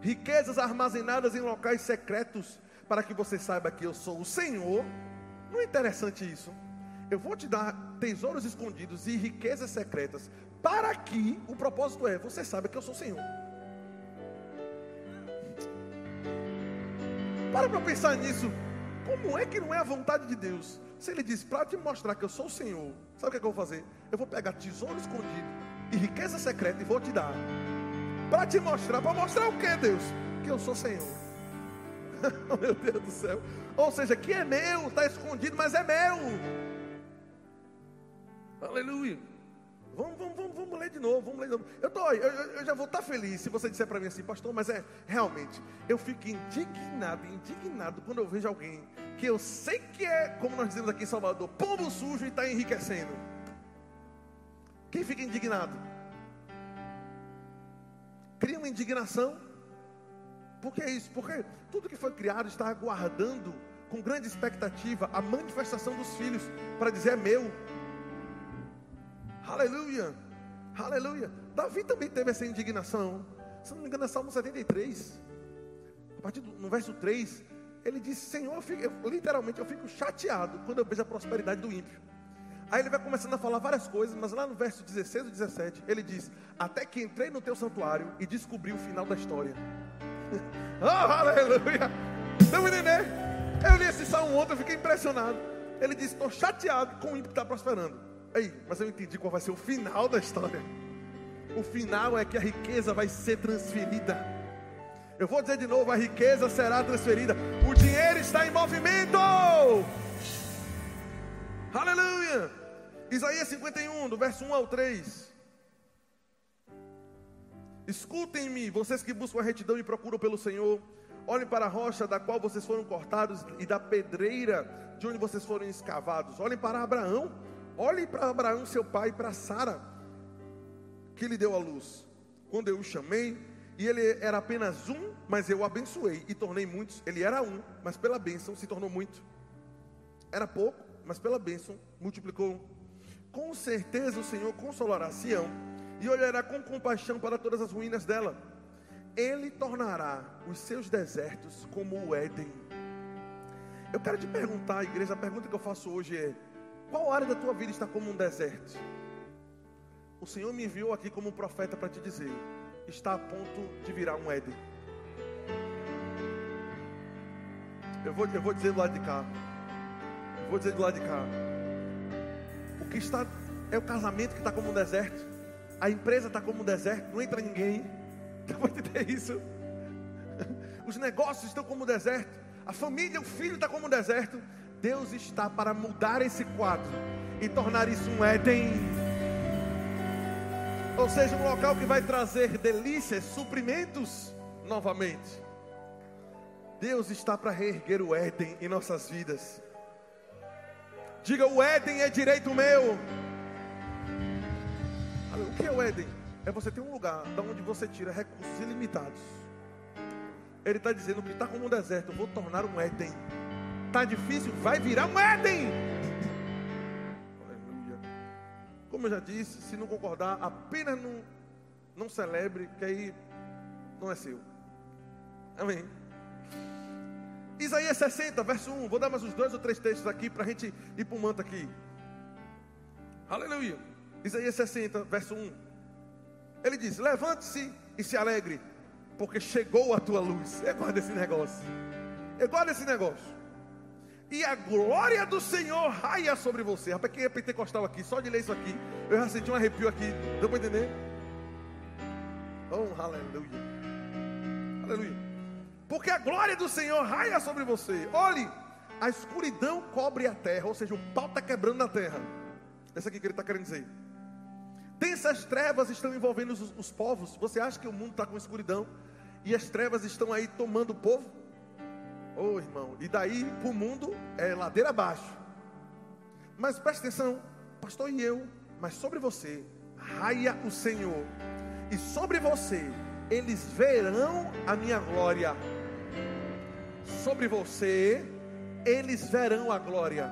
riquezas armazenadas em locais secretos, para que você saiba que eu sou o Senhor. Não é interessante isso? Eu vou te dar tesouros escondidos e riquezas secretas, para que o propósito é: você saiba que eu sou o Senhor. Para para pensar nisso. Como é que não é a vontade de Deus? Se Ele diz para te mostrar que eu sou o Senhor, sabe o que, é que eu vou fazer? Eu vou pegar tesouro escondido e riqueza secreta e vou te dar. Para te mostrar, para mostrar o que, Deus? Que eu sou Senhor. oh, meu Deus do céu. Ou seja, que é meu, está escondido, mas é meu. Aleluia. Vamos, vamos, vamos, vamos ler de novo, vamos ler de novo. Eu, tô, eu, eu já vou estar tá feliz se você disser para mim assim, pastor, mas é realmente, eu fico indignado, indignado quando eu vejo alguém que eu sei que é, como nós dizemos aqui em Salvador, pombo sujo e está enriquecendo. Quem fica indignado? Cria uma indignação. Por que isso? Porque tudo que foi criado está aguardando com grande expectativa a manifestação dos filhos para dizer é meu. Aleluia. Aleluia. Davi também teve essa indignação. Se não me engano, é Salmo 73. A partir do no verso 3, ele disse: Senhor, eu fico, eu, literalmente eu fico chateado quando eu vejo a prosperidade do ímpio. Aí ele vai começando a falar várias coisas, mas lá no verso 16 e 17, ele diz: Até que entrei no teu santuário e descobri o final da história. oh, aleluia! Não entender? Eu li esse salmo ontem, eu fiquei impressionado. Ele diz: Estou chateado com o ímpio que está prosperando. Aí, mas eu entendi qual vai ser o final da história. O final é que a riqueza vai ser transferida. Eu vou dizer de novo: a riqueza será transferida. O dinheiro está em movimento. Aleluia! Isaías 51, do verso 1 ao 3. Escutem-me, vocês que buscam a retidão e procuram pelo Senhor. Olhem para a rocha da qual vocês foram cortados e da pedreira de onde vocês foram escavados. Olhem para Abraão. Olhem para Abraão, seu pai, para Sara, que lhe deu a luz. Quando eu o chamei, e ele era apenas um, mas eu o abençoei e tornei muitos. Ele era um, mas pela bênção se tornou muito. Era pouco, mas pela bênção multiplicou. Com certeza o Senhor consolará Sião e olhará com compaixão para todas as ruínas dela. Ele tornará os seus desertos como o Éden. Eu quero te perguntar, igreja, a pergunta que eu faço hoje é: qual área da tua vida está como um deserto? O Senhor me enviou aqui como um profeta para te dizer: está a ponto de virar um Éden. Eu vou, eu vou dizer do lado de cá. Vou dizer do lado de cá. O que está é o casamento que está como um deserto. A empresa está como um deserto, não entra ninguém. Pode ter isso. Os negócios estão como um deserto. A família, o filho está como um deserto. Deus está para mudar esse quadro e tornar isso um Éden. Ou seja, um local que vai trazer delícias, suprimentos novamente. Deus está para reerguer o Éden em nossas vidas. Diga: o Éden é direito meu. O que é o Éden? É você ter um lugar da onde você tira recursos ilimitados. Ele está dizendo que está como um deserto, eu vou tornar um Éden. Está difícil, vai virar um Éden. Aleluia. Como eu já disse, se não concordar, apenas não, não celebre, que aí não é seu. Amém. Isaías 60, verso 1. Vou dar mais uns dois ou três textos aqui para a gente ir para o manto aqui. Aleluia. Isaías 60, verso 1. Ele diz: Levante-se e se alegre, porque chegou a tua luz. Eu guardo esse negócio. Eu guardo esse negócio. E a glória do Senhor raia sobre você. Rapaz, quem é pentecostal aqui, só de ler isso aqui, eu já senti um arrepio aqui. Deu para entender? Oh, aleluia. Aleluia porque a glória do Senhor raia sobre você. Olhe, a escuridão cobre a terra, ou seja, o pau está quebrando na terra. Essa aqui que ele está querendo dizer. Densas trevas estão envolvendo os, os povos. Você acha que o mundo está com escuridão e as trevas estão aí tomando o povo? Ô oh, irmão, e daí para o mundo é ladeira abaixo. Mas preste atenção, pastor e eu, mas sobre você raia o Senhor, e sobre você eles verão a minha glória sobre você, eles verão a glória.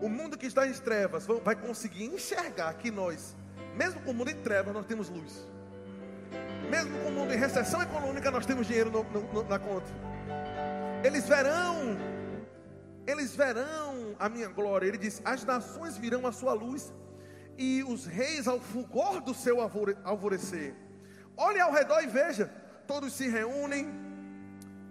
O mundo que está em trevas vai conseguir enxergar que nós, mesmo com o mundo em trevas, nós temos luz. Mesmo com o mundo em recessão econômica, nós temos dinheiro no, no, na conta. Eles verão, eles verão a minha glória. Ele diz: as nações virão a sua luz e os reis ao fulgor do seu alvorecer. Olhe ao redor e veja, todos se reúnem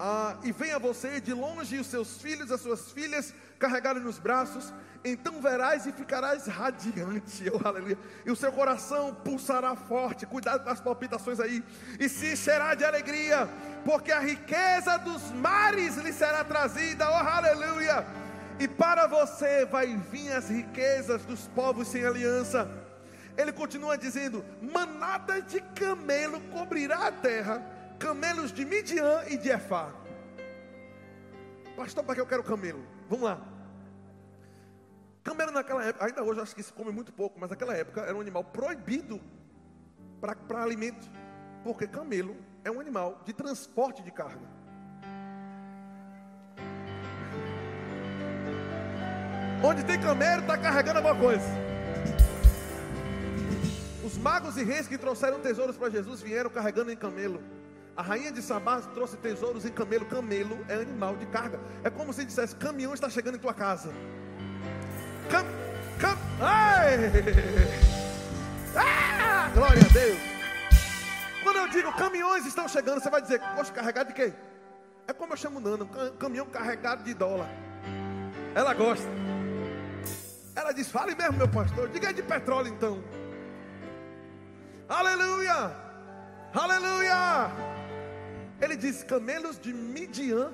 ah, e venha você de longe os seus filhos, as suas filhas carregarem nos braços, então verás e ficarás radiante, oh, aleluia. E o seu coração pulsará forte, cuidado com as palpitações aí, e se encherá de alegria, porque a riqueza dos mares lhe será trazida, oh aleluia. E para você vai vir as riquezas dos povos sem aliança. Ele continua dizendo: manada de camelo cobrirá a terra camelos de Midian e de Efá. Pastor, para que eu quero camelo? Vamos lá. Camelo naquela época, ainda hoje acho que se come muito pouco, mas naquela época era um animal proibido para alimento, porque camelo é um animal de transporte de carga. Onde tem camelo, está carregando alguma coisa. Os magos e reis que trouxeram tesouros para Jesus vieram carregando em camelo. A rainha de Sabá trouxe tesouros em camelo. Camelo é animal de carga. É como se dissesse: caminhão está chegando em tua casa. Cam, cam, ai! Ah, glória a Deus. Quando eu digo caminhões estão chegando, você vai dizer: poxa, carregado de quê? É como eu chamo Nana, caminhão carregado de dólar. Ela gosta. Ela diz: fale mesmo, meu pastor. Diga de petróleo então. Aleluia! Aleluia! Ele diz: camelos de Midian.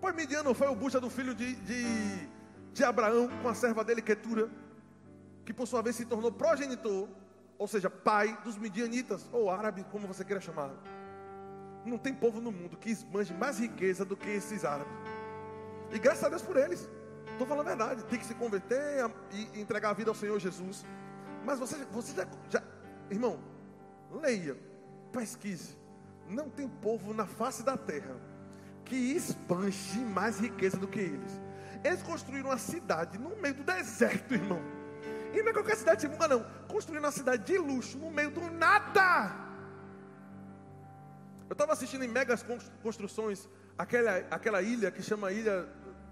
Pois Midian não foi o bucha do filho de, de, de Abraão com a serva dele, Ketura, que por sua vez se tornou progenitor, ou seja, pai dos midianitas, ou árabe, como você queira chamar. Não tem povo no mundo que esbanje mais riqueza do que esses árabes. E graças a Deus por eles. Estou falando a verdade. Tem que se converter e entregar a vida ao Senhor Jesus. Mas você, você já, já irmão, leia, pesquise. Não tem povo na face da terra que espanje mais riqueza do que eles. Eles construíram uma cidade no meio do deserto, irmão. E não é qualquer cidade de não. Construíram uma cidade de luxo no meio do nada. Eu estava assistindo em megas construções aquela, aquela ilha que chama Ilha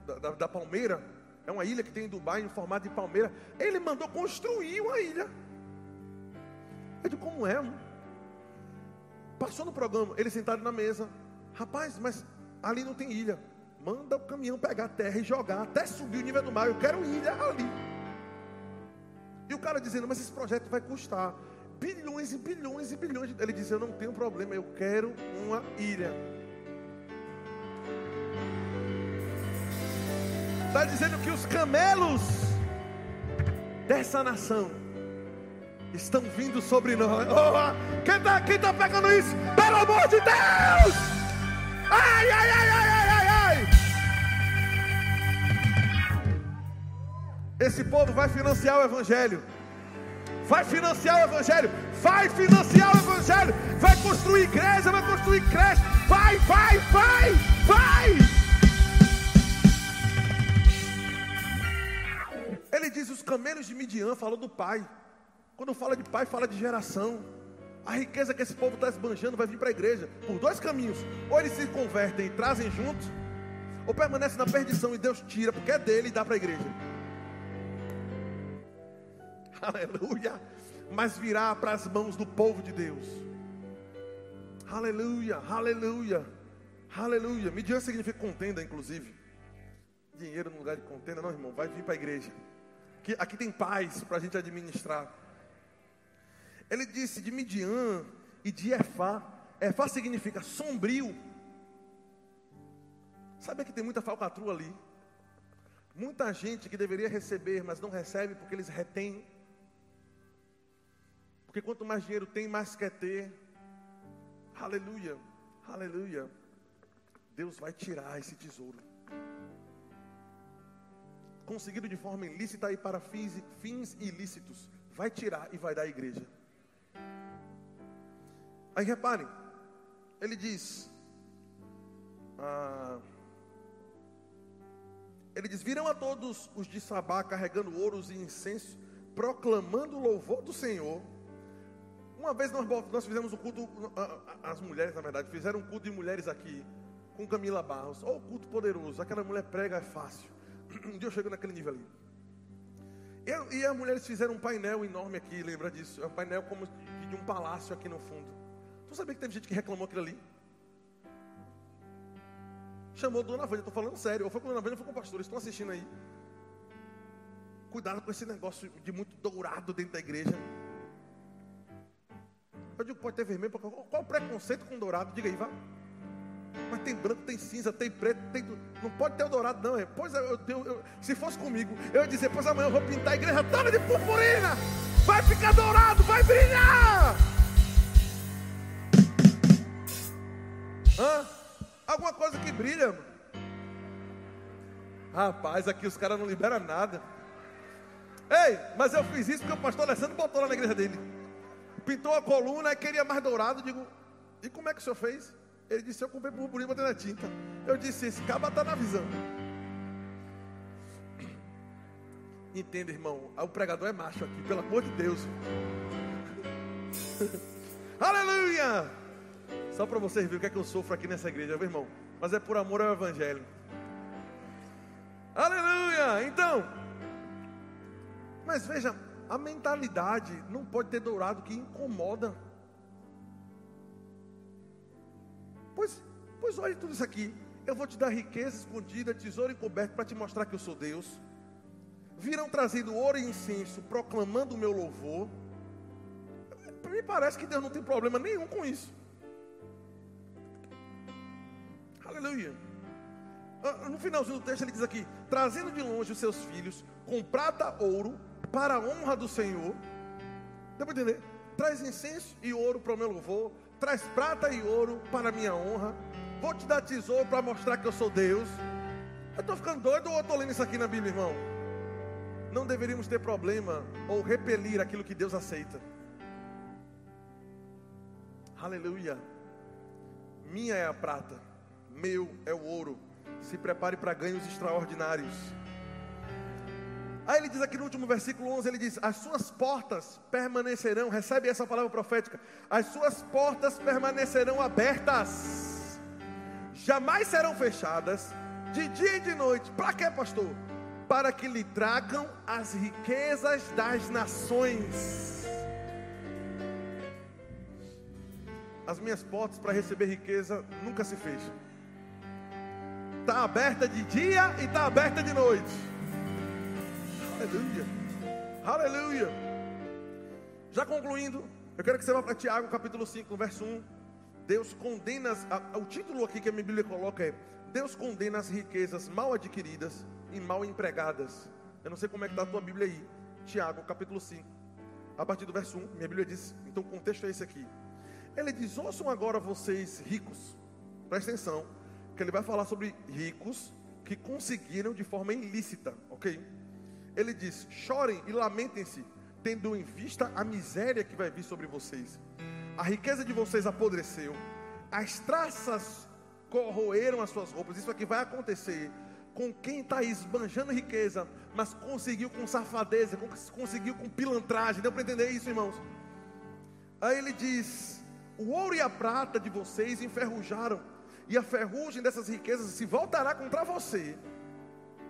da, da, da, Palmeira. É uma ilha que tem em Dubai em formato de palmeira. Ele mandou construir uma ilha. Eu digo, como é? Mano? Passou no programa, ele sentado na mesa. Rapaz, mas ali não tem ilha. Manda o caminhão pegar a terra e jogar até subir o nível do mar. Eu quero ilha ali. E o cara dizendo, mas esse projeto vai custar bilhões e bilhões e bilhões. Ele disse, eu não tenho problema, eu quero uma ilha. Está dizendo que os camelos dessa nação estão vindo sobre nós. Oh, quem está quem tá pegando isso? Pelo amor de Deus! Ai, ai, ai, ai, ai, ai, ai! Esse povo vai financiar o Evangelho. Vai financiar o Evangelho. Vai financiar o Evangelho. Vai construir igreja, vai construir creche. Vai, vai, vai, vai. Ele diz: os camelos de Midian falou do pai. Quando fala de pai, fala de geração. A riqueza que esse povo está esbanjando vai vir para a igreja por dois caminhos: ou eles se convertem e trazem juntos, ou permanecem na perdição e Deus tira, porque é dele e dá para a igreja. Aleluia. Mas virá para as mãos do povo de Deus. Aleluia, aleluia, aleluia. Midian significa contenda, inclusive. Dinheiro no lugar de contenda, não, irmão. Vai vir para a igreja. Aqui tem paz para a gente administrar. Ele disse de Midian e de Efá. Efá significa sombrio. Sabe que tem muita falcatrua ali? Muita gente que deveria receber, mas não recebe porque eles retêm. Porque quanto mais dinheiro tem, mais quer ter. Aleluia, aleluia. Deus vai tirar esse tesouro. Conseguido de forma ilícita e para fins, fins ilícitos. Vai tirar e vai dar à igreja. Aí reparem, ele diz: ah, Ele diz: Virão a todos os de Sabá carregando ouros e incenso, proclamando o louvor do Senhor. Uma vez nós, nós fizemos um culto, as mulheres, na verdade, fizeram um culto de mulheres aqui, com Camila Barros. Ou oh, culto poderoso, aquela mulher prega é fácil. Um dia eu chego naquele nível ali. E, e as mulheres fizeram um painel enorme aqui, lembra disso? É um painel como de um palácio aqui no fundo. Tu sabia que teve gente que reclamou aquilo ali? Chamou Dona Vânia, estou falando sério. Ou foi com Dona Vânia ou foi com o pastor, estão assistindo aí. Cuidado com esse negócio de muito dourado dentro da igreja. Eu digo, pode ter vermelho, qual o preconceito com dourado? Diga aí, vá. Mas tem branco, tem cinza, tem preto, tem. Não pode ter o dourado, não. É. Pois é, eu, eu, eu, se fosse comigo, eu ia dizer, pois amanhã eu vou pintar a igreja toda de purpurina. Vai ficar dourado, vai brilhar. Hã? Alguma coisa que brilha, mano. Rapaz, aqui os caras não liberam nada. Ei, mas eu fiz isso porque o pastor Alessandro botou lá na igreja dele. Pintou a coluna e queria mais dourado. Digo, e como é que o senhor fez? Ele disse, eu comprei purpurina botei na tinta. Eu disse, esse caba está na visão. Entenda, irmão. O pregador é macho aqui, pelo amor de Deus. Aleluia! Só para vocês verem o que é que eu sofro aqui nessa igreja, meu irmão. Mas é por amor ao Evangelho. Aleluia! Então, mas veja, a mentalidade não pode ter dourado que incomoda. Pois, pois olha tudo isso aqui. Eu vou te dar riqueza escondida, tesouro encoberto, para te mostrar que eu sou Deus. Virão trazendo ouro e incenso, proclamando o meu louvor. Me parece que Deus não tem problema nenhum com isso. Aleluia. Ah, no finalzinho do texto ele diz aqui: trazendo de longe os seus filhos com prata, ouro, para a honra do Senhor. Deu para entender? Traz incenso e ouro para o meu louvor, traz prata e ouro para a minha honra. Vou te dar tesouro para mostrar que eu sou Deus. Eu estou ficando doido ou estou lendo isso aqui na Bíblia, irmão? Não deveríamos ter problema ou repelir aquilo que Deus aceita. Aleluia. Minha é a prata meu é o ouro. se prepare para ganhos extraordinários. Aí ele diz aqui no último versículo 11, ele diz: As suas portas permanecerão, recebe essa palavra profética, as suas portas permanecerão abertas, jamais serão fechadas, de dia e de noite. Para quê, pastor? Para que lhe tragam as riquezas das nações. As minhas portas para receber riqueza nunca se fecham. Está aberta de dia e está aberta de noite. Aleluia. Aleluia. Já concluindo, eu quero que você vá para Tiago capítulo 5, verso 1. Deus condena, o título aqui que a minha Bíblia coloca é Deus condena as riquezas mal adquiridas e mal empregadas. Eu não sei como é que está a tua Bíblia aí. Tiago capítulo 5. A partir do verso 1, minha Bíblia diz, então o contexto é esse aqui. Ele diz: Ouçam agora vocês ricos, presta atenção, que ele vai falar sobre ricos que conseguiram de forma ilícita, ok? Ele diz: chorem e lamentem-se, tendo em vista a miséria que vai vir sobre vocês. A riqueza de vocês apodreceu, as traças corroeram as suas roupas. Isso aqui vai acontecer com quem está esbanjando riqueza, mas conseguiu com safadeza, conseguiu com pilantragem. Deu para entender isso, irmãos? Aí ele diz: o ouro e a prata de vocês enferrujaram, e a ferrugem dessas riquezas se voltará contra você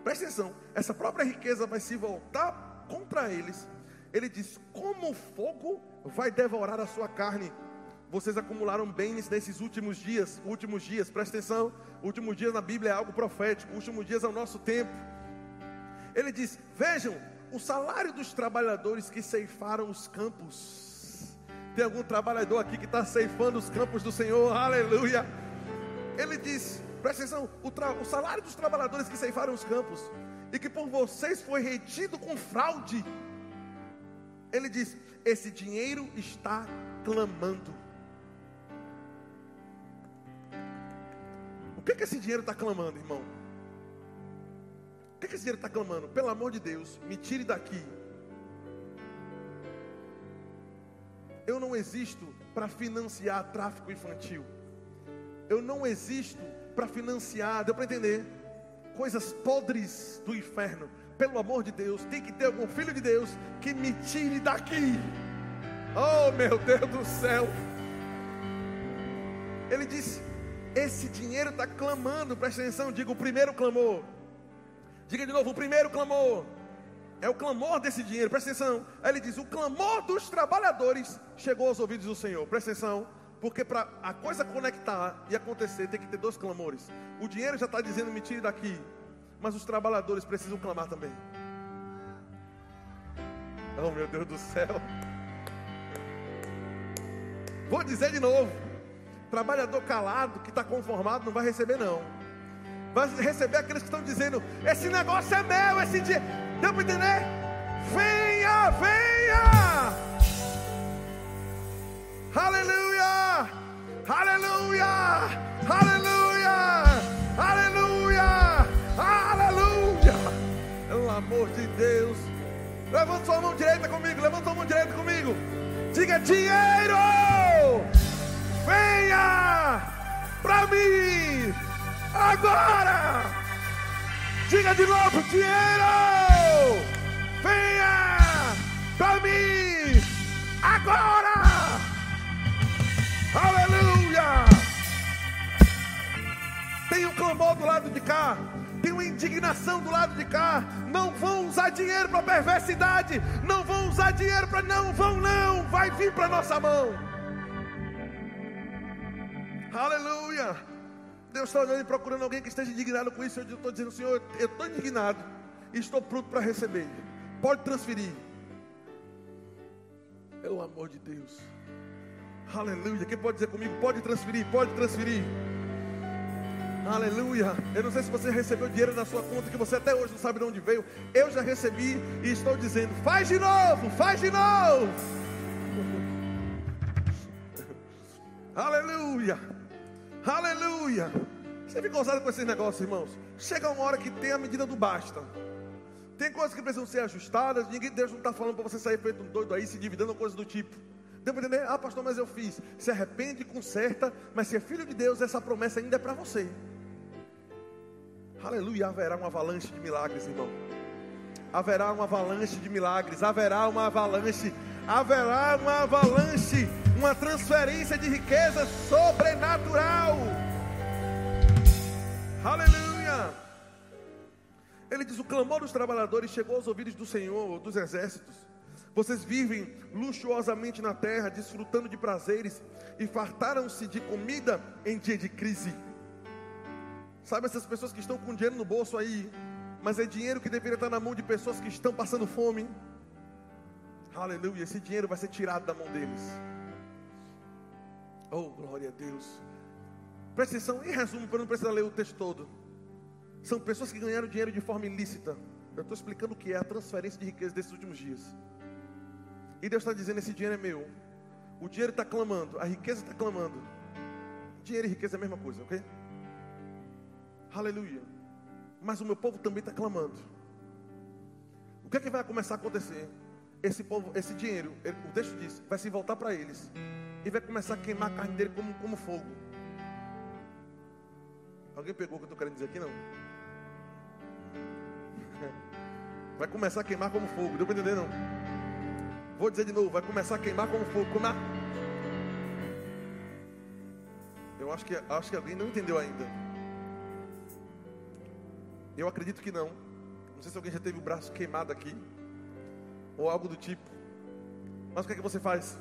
presta atenção, essa própria riqueza vai se voltar contra eles. Ele diz: Como o fogo vai devorar a sua carne. Vocês acumularam bens nesses últimos dias. Últimos dias, presta atenção. Últimos dias na Bíblia é algo profético. Últimos dias é o nosso tempo. Ele diz: Vejam, o salário dos trabalhadores que ceifaram os campos. Tem algum trabalhador aqui que está ceifando os campos do Senhor? Aleluia. Ele diz: Presta atenção, o, o salário dos trabalhadores que ceifaram os campos e que por vocês foi retido com fraude. Ele diz: esse dinheiro está clamando. O que, que esse dinheiro está clamando, irmão? O que, que esse dinheiro está clamando? Pelo amor de Deus, me tire daqui. Eu não existo para financiar tráfico infantil. Eu não existo para financiar, deu para entender? Coisas podres do inferno. Pelo amor de Deus, tem que ter algum filho de Deus que me tire daqui. Oh, meu Deus do céu. Ele disse: Esse dinheiro está clamando, presta atenção. Diga o primeiro clamor. Diga de novo: o primeiro clamor. É o clamor desse dinheiro, presta atenção. Aí ele diz: O clamor dos trabalhadores chegou aos ouvidos do Senhor, presta atenção. Porque para a coisa conectar e acontecer, tem que ter dois clamores. O dinheiro já está dizendo me tire daqui, mas os trabalhadores precisam clamar também. Oh meu Deus do céu. Vou dizer de novo: trabalhador calado que está conformado não vai receber, não. Vai receber aqueles que estão dizendo: esse negócio é meu, esse dia. Deu para entender? Venha, venha! Aleluia! Aleluia! Aleluia! Aleluia! Aleluia! Pelo amor de Deus. Levanta sua mão direita comigo. Levanta sua mão direita comigo. Diga dinheiro. Venha para mim. Agora. Diga de novo dinheiro. Venha para mim. Agora. Tem um clamor do lado de cá, tem uma indignação do lado de cá. Não vão usar dinheiro para perversidade, não vão usar dinheiro para não, vão não, vai vir para nossa mão. Aleluia! Deus está olhando e procurando alguém que esteja indignado com isso. Eu estou dizendo, Senhor, eu estou indignado e estou pronto para receber. Pode transferir. Pelo amor de Deus. Aleluia. Quem pode dizer comigo? Pode transferir, pode transferir. Aleluia. Eu não sei se você recebeu dinheiro na sua conta que você até hoje não sabe de onde veio. Eu já recebi e estou dizendo: faz de novo, faz de novo. Aleluia. Aleluia. Você fica ousado com esses negócios, irmãos. Chega uma hora que tem a medida do basta. Tem coisas que precisam ser ajustadas. Ninguém, Deus não está falando para você sair feito um doido aí, se dividindo coisas do tipo. Deu para entender? Ah, pastor, mas eu fiz. Se arrepende, conserta. Mas se é filho de Deus, essa promessa ainda é para você. Aleluia, haverá uma avalanche de milagres, irmão. Haverá uma avalanche de milagres, haverá uma avalanche, haverá uma avalanche, uma transferência de riqueza sobrenatural. Aleluia. Ele diz: O clamor dos trabalhadores chegou aos ouvidos do Senhor dos exércitos. Vocês vivem luxuosamente na terra, desfrutando de prazeres e fartaram-se de comida em dia de crise. Sabe essas pessoas que estão com dinheiro no bolso aí, mas é dinheiro que deveria estar na mão de pessoas que estão passando fome. Aleluia, esse dinheiro vai ser tirado da mão deles. Oh, glória a Deus. Presta atenção, em resumo, para não precisar ler o texto todo. São pessoas que ganharam dinheiro de forma ilícita. Eu estou explicando o que é a transferência de riqueza desses últimos dias. E Deus está dizendo: esse dinheiro é meu. O dinheiro está clamando, a riqueza está clamando. Dinheiro e riqueza é a mesma coisa, ok? Aleluia. Mas o meu povo também está clamando. O que é que vai começar a acontecer? Esse povo, esse dinheiro, o texto diz, vai se voltar para eles e vai começar a queimar a carne dele como, como fogo. Alguém pegou o que eu estou querendo dizer aqui? Não. Vai começar a queimar como fogo. Deu para entender? Não. Vou dizer de novo, vai começar a queimar como fogo. A... Eu acho que, acho que alguém não entendeu ainda. Eu acredito que não. Não sei se alguém já teve o braço queimado aqui. Ou algo do tipo. Mas o que é que você faz?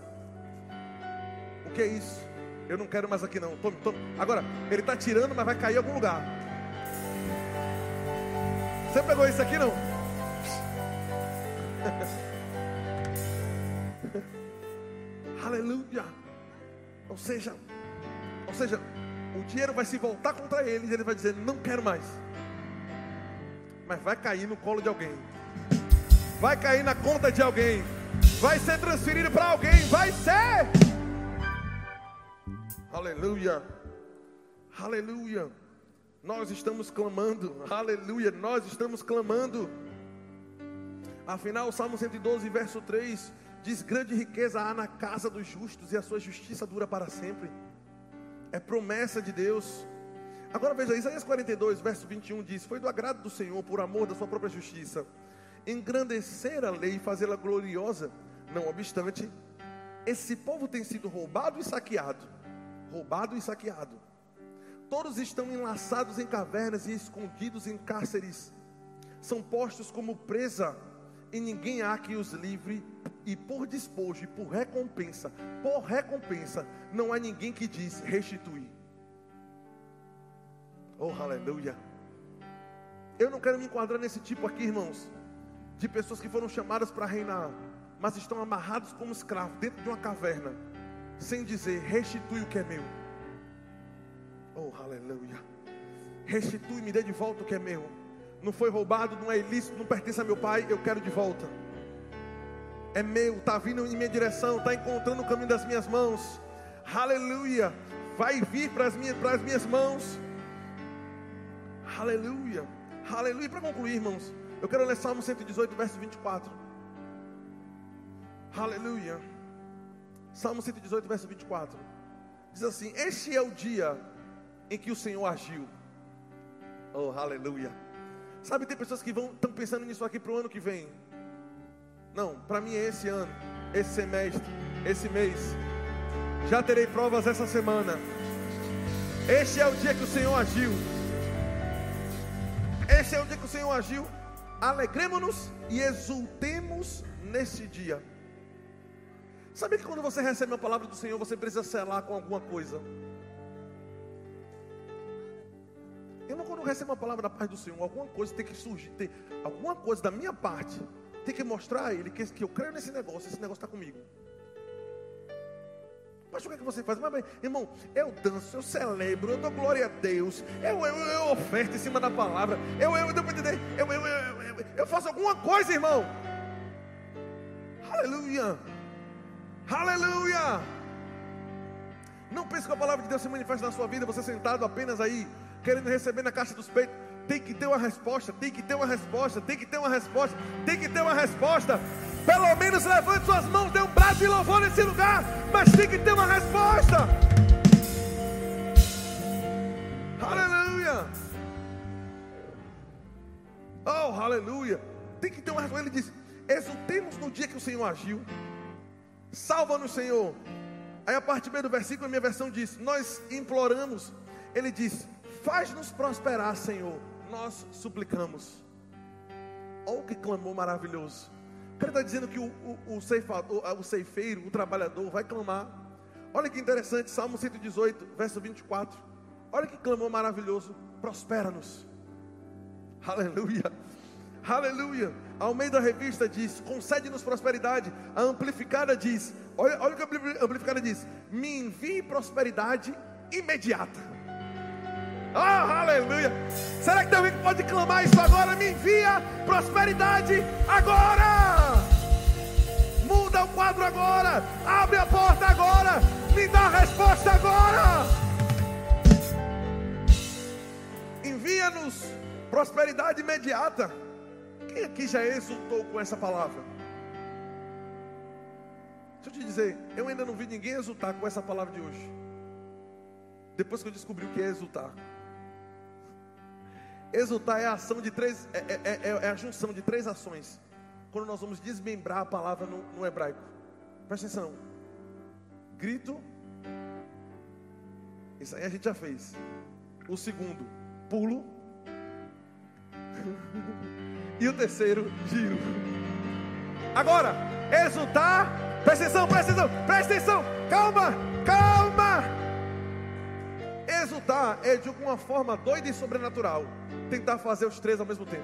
O que é isso? Eu não quero mais aqui não. Tome, tome. Agora, ele está tirando, mas vai cair em algum lugar. Você pegou isso aqui não? Aleluia. Ou seja, ou seja, o dinheiro vai se voltar contra ele e ele vai dizer: Não quero mais. Mas vai cair no colo de alguém, vai cair na conta de alguém, vai ser transferido para alguém, vai ser. Aleluia, aleluia. Nós estamos clamando, aleluia, nós estamos clamando. Afinal, o Salmo 112, verso 3 Diz: grande riqueza há na casa dos justos e a sua justiça dura para sempre. É promessa de Deus. Agora veja, Isaías 42, verso 21 diz: Foi do agrado do Senhor, por amor da sua própria justiça, engrandecer a lei e fazê-la gloriosa. Não obstante, esse povo tem sido roubado e saqueado. Roubado e saqueado. Todos estão enlaçados em cavernas e escondidos em cárceres. São postos como presa e ninguém há que os livre, e por despojo e por recompensa, por recompensa, não há ninguém que diz restituir. Oh, aleluia. Eu não quero me enquadrar nesse tipo aqui, irmãos, de pessoas que foram chamadas para reinar, mas estão amarrados como escravos dentro de uma caverna, sem dizer restitui o que é meu. Oh, aleluia. Restitui, me dê de volta o que é meu não foi roubado, não é ilícito, não pertence a meu pai, eu quero de volta. É meu, está vindo em minha direção, está encontrando o caminho das minhas mãos. Aleluia. Vai vir para as minhas, para as minhas mãos. Aleluia. Aleluia. Para concluir, irmãos, eu quero ler Salmo 118, verso 24. Aleluia. Salmo 118, verso 24. Diz assim: Este é o dia em que o Senhor agiu. Oh, aleluia. Sabe, tem pessoas que vão estão pensando nisso aqui para o ano que vem. Não, para mim é esse ano, esse semestre, esse mês. Já terei provas essa semana. Este é o dia que o Senhor agiu. Este é o dia que o Senhor agiu. Alegremos-nos e exultemos nesse dia. Sabe que quando você recebe a palavra do Senhor, você precisa selar com alguma coisa. Irmão, quando eu recebo uma palavra da paz do Senhor, alguma coisa tem que surgir, tem, alguma coisa da minha parte tem que mostrar a Ele que, que eu creio nesse negócio, esse negócio está comigo. Mas o que, é que você faz? Mas, bem, irmão, eu danço, eu celebro, eu dou glória a Deus, eu, eu, eu oferto em cima da palavra, eu, eu, eu, eu, eu, eu, eu faço alguma coisa, irmão. Aleluia, aleluia. Não pense que a palavra de Deus se manifesta na sua vida, você sentado apenas aí, querendo receber na caixa dos peitos. Tem que ter uma resposta, tem que ter uma resposta, tem que ter uma resposta, tem que ter uma resposta. Pelo menos levante suas mãos, dê um braço de louvor nesse lugar, mas tem que ter uma resposta. Aleluia. Oh, aleluia. Tem que ter uma razão. Ele diz: exultemos no dia que o Senhor agiu. Salva-nos, Senhor. Aí a parte B do versículo, a minha versão diz: Nós imploramos. Ele diz: Faz-nos prosperar, Senhor. Nós suplicamos. Olha o que clamou maravilhoso. Cara está dizendo que o, o, o, ceifador, o ceifeiro, o trabalhador, vai clamar. Olha que interessante, Salmo 118, verso 24. Olha que clamou maravilhoso. Prospera-nos. Aleluia. Aleluia. A Almeida Revista diz: concede-nos prosperidade. A Amplificada diz: olha, olha o que a Amplificada diz: me envie prosperidade imediata. Oh, aleluia. Será que tem alguém que pode clamar isso agora? Me envia prosperidade agora. Muda o quadro agora. Abre a porta agora. Me dá a resposta agora. Envia-nos prosperidade imediata. Quem aqui já exultou com essa palavra? Deixa eu te dizer, eu ainda não vi ninguém exultar com essa palavra de hoje. Depois que eu descobri o que é exultar. Exultar é a ação de três, é, é, é, é a junção de três ações. Quando nós vamos desmembrar a palavra no, no hebraico. Presta atenção. Grito. Isso aí a gente já fez. O segundo, pulo. E o terceiro, giro. Agora, exultar. Presta atenção, presta atenção, presta atenção. Calma, calma. Exultar é de alguma forma doida e sobrenatural. Tentar fazer os três ao mesmo tempo.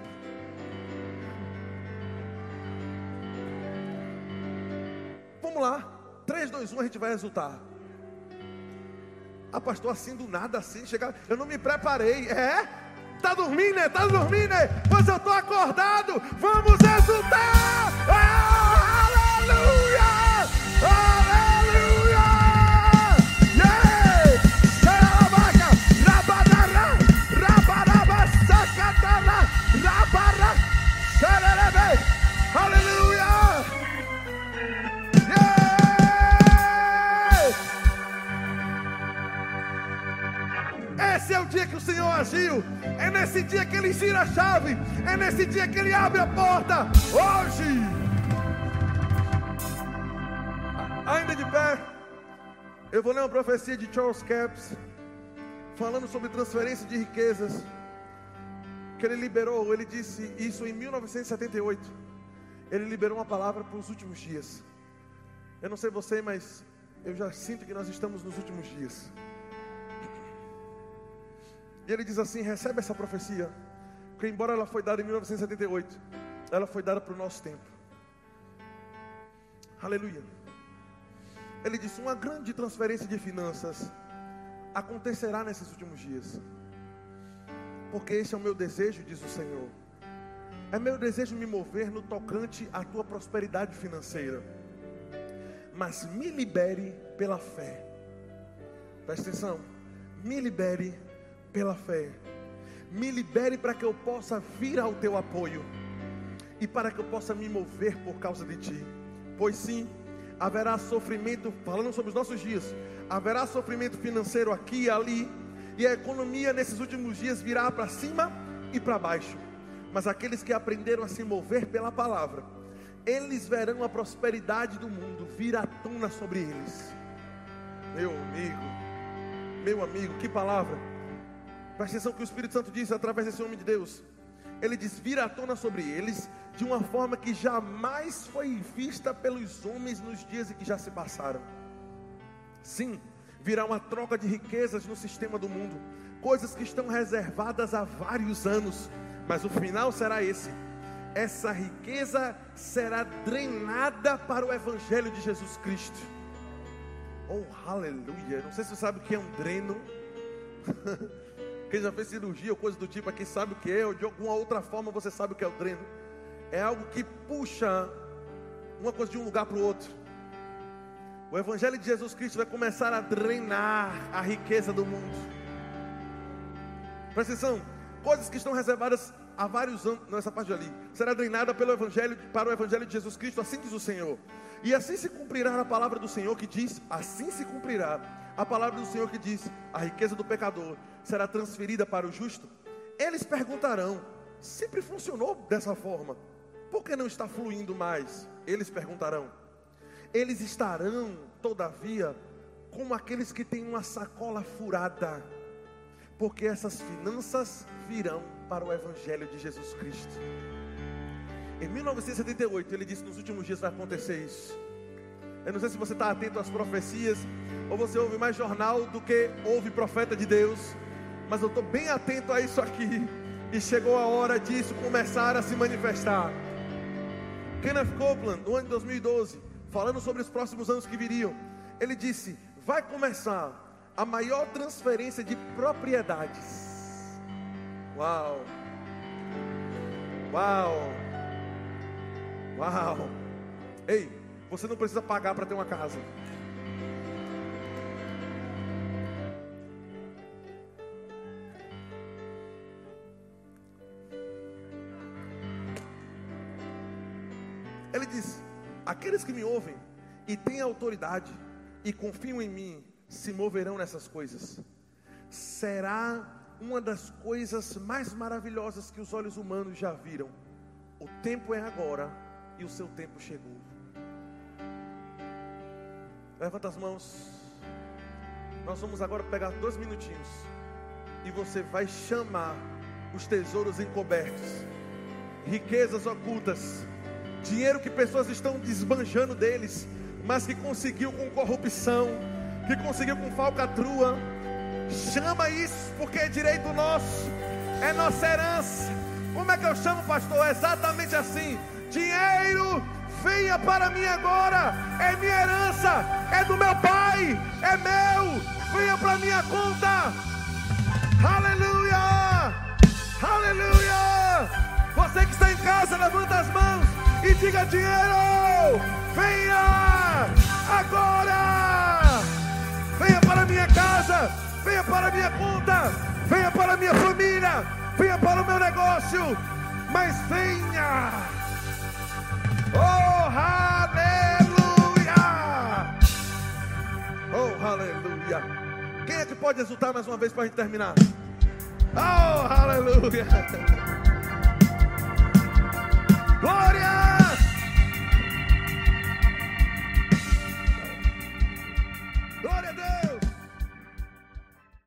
Vamos lá. 3, 2, 1, a gente vai exultar. Ah, pastor, assim do nada, assim, chegar. Eu não me preparei. É? Está dormindo, né? Está dormindo, né? Pois eu estou acordado. Vamos exultar! Ah, aleluia! Aleluia! Dia que o Senhor agiu. É nesse dia que ele gira a chave. É nesse dia que ele abre a porta. Hoje. Ainda de pé. Eu vou ler uma profecia de Charles Capps. Falando sobre transferência de riquezas. Que ele liberou. Ele disse isso em 1978. Ele liberou uma palavra para os últimos dias. Eu não sei você, mas eu já sinto que nós estamos nos últimos dias. E ele diz assim: recebe essa profecia, que embora ela foi dada em 1978, ela foi dada para o nosso tempo. Aleluia. Ele disse: uma grande transferência de finanças acontecerá nesses últimos dias, porque esse é o meu desejo, diz o Senhor. É meu desejo me mover no tocante à tua prosperidade financeira, mas me libere pela fé. Presta atenção, me libere pela fé. Me libere para que eu possa vir ao teu apoio e para que eu possa me mover por causa de ti. Pois sim, haverá sofrimento, falando sobre os nossos dias, haverá sofrimento financeiro aqui e ali, e a economia nesses últimos dias virá para cima e para baixo. Mas aqueles que aprenderam a se mover pela palavra, eles verão a prosperidade do mundo vir à tona sobre eles. Meu amigo, meu amigo, que palavra! Presta atenção que o Espírito Santo diz através desse homem de Deus. Ele diz: vira à tona sobre eles de uma forma que jamais foi vista pelos homens nos dias em que já se passaram. Sim, virá uma troca de riquezas no sistema do mundo, coisas que estão reservadas há vários anos, mas o final será esse. Essa riqueza será drenada para o Evangelho de Jesus Cristo. Oh, aleluia! Não sei se você sabe o que é um dreno. Quem já fez cirurgia ou coisa do tipo aqui sabe o que é, ou de alguma outra forma você sabe o que é o dreno. É algo que puxa uma coisa de um lugar para o outro. O Evangelho de Jesus Cristo vai começar a drenar a riqueza do mundo. Presta atenção, coisas que estão reservadas há vários anos, nessa parte ali, será drenada pelo Evangelho, para o Evangelho de Jesus Cristo, assim diz o Senhor. E assim se cumprirá a palavra do Senhor que diz: assim se cumprirá a palavra do Senhor que diz: a riqueza do pecador será transferida para o justo. Eles perguntarão: sempre funcionou dessa forma. Por que não está fluindo mais? Eles perguntarão. Eles estarão, todavia, como aqueles que têm uma sacola furada, porque essas finanças virão para o Evangelho de Jesus Cristo. Em 1978, ele disse: Nos últimos dias vai acontecer isso. Eu não sei se você está atento às profecias, ou você ouve mais jornal do que ouve profeta de Deus, mas eu estou bem atento a isso aqui. E chegou a hora disso começar a se manifestar. Kenneth Copeland, no ano de 2012, falando sobre os próximos anos que viriam, ele disse: vai começar a maior transferência de propriedades. Uau! Uau! Uau! Ei, você não precisa pagar para ter uma casa. Aqueles que me ouvem e têm autoridade e confiam em mim se moverão nessas coisas. Será uma das coisas mais maravilhosas que os olhos humanos já viram. O tempo é agora e o seu tempo chegou. Levanta as mãos. Nós vamos agora pegar dois minutinhos e você vai chamar os tesouros encobertos, riquezas ocultas dinheiro que pessoas estão desbanjando deles, mas que conseguiu com corrupção, que conseguiu com falcatrua. Chama isso, porque é direito nosso, é nossa herança. Como é que eu chamo, pastor? É exatamente assim: dinheiro, venha para mim agora, é minha herança, é do meu pai, é meu, venha para minha conta. Aleluia! Aleluia! Você que está em casa, levanta as mãos e diga: dinheiro, venha agora, venha para minha casa, venha para minha conta, venha para minha família, venha para o meu negócio, mas venha, oh aleluia, oh aleluia. Quem é que pode exultar mais uma vez para a gente terminar? Oh aleluia, Glória!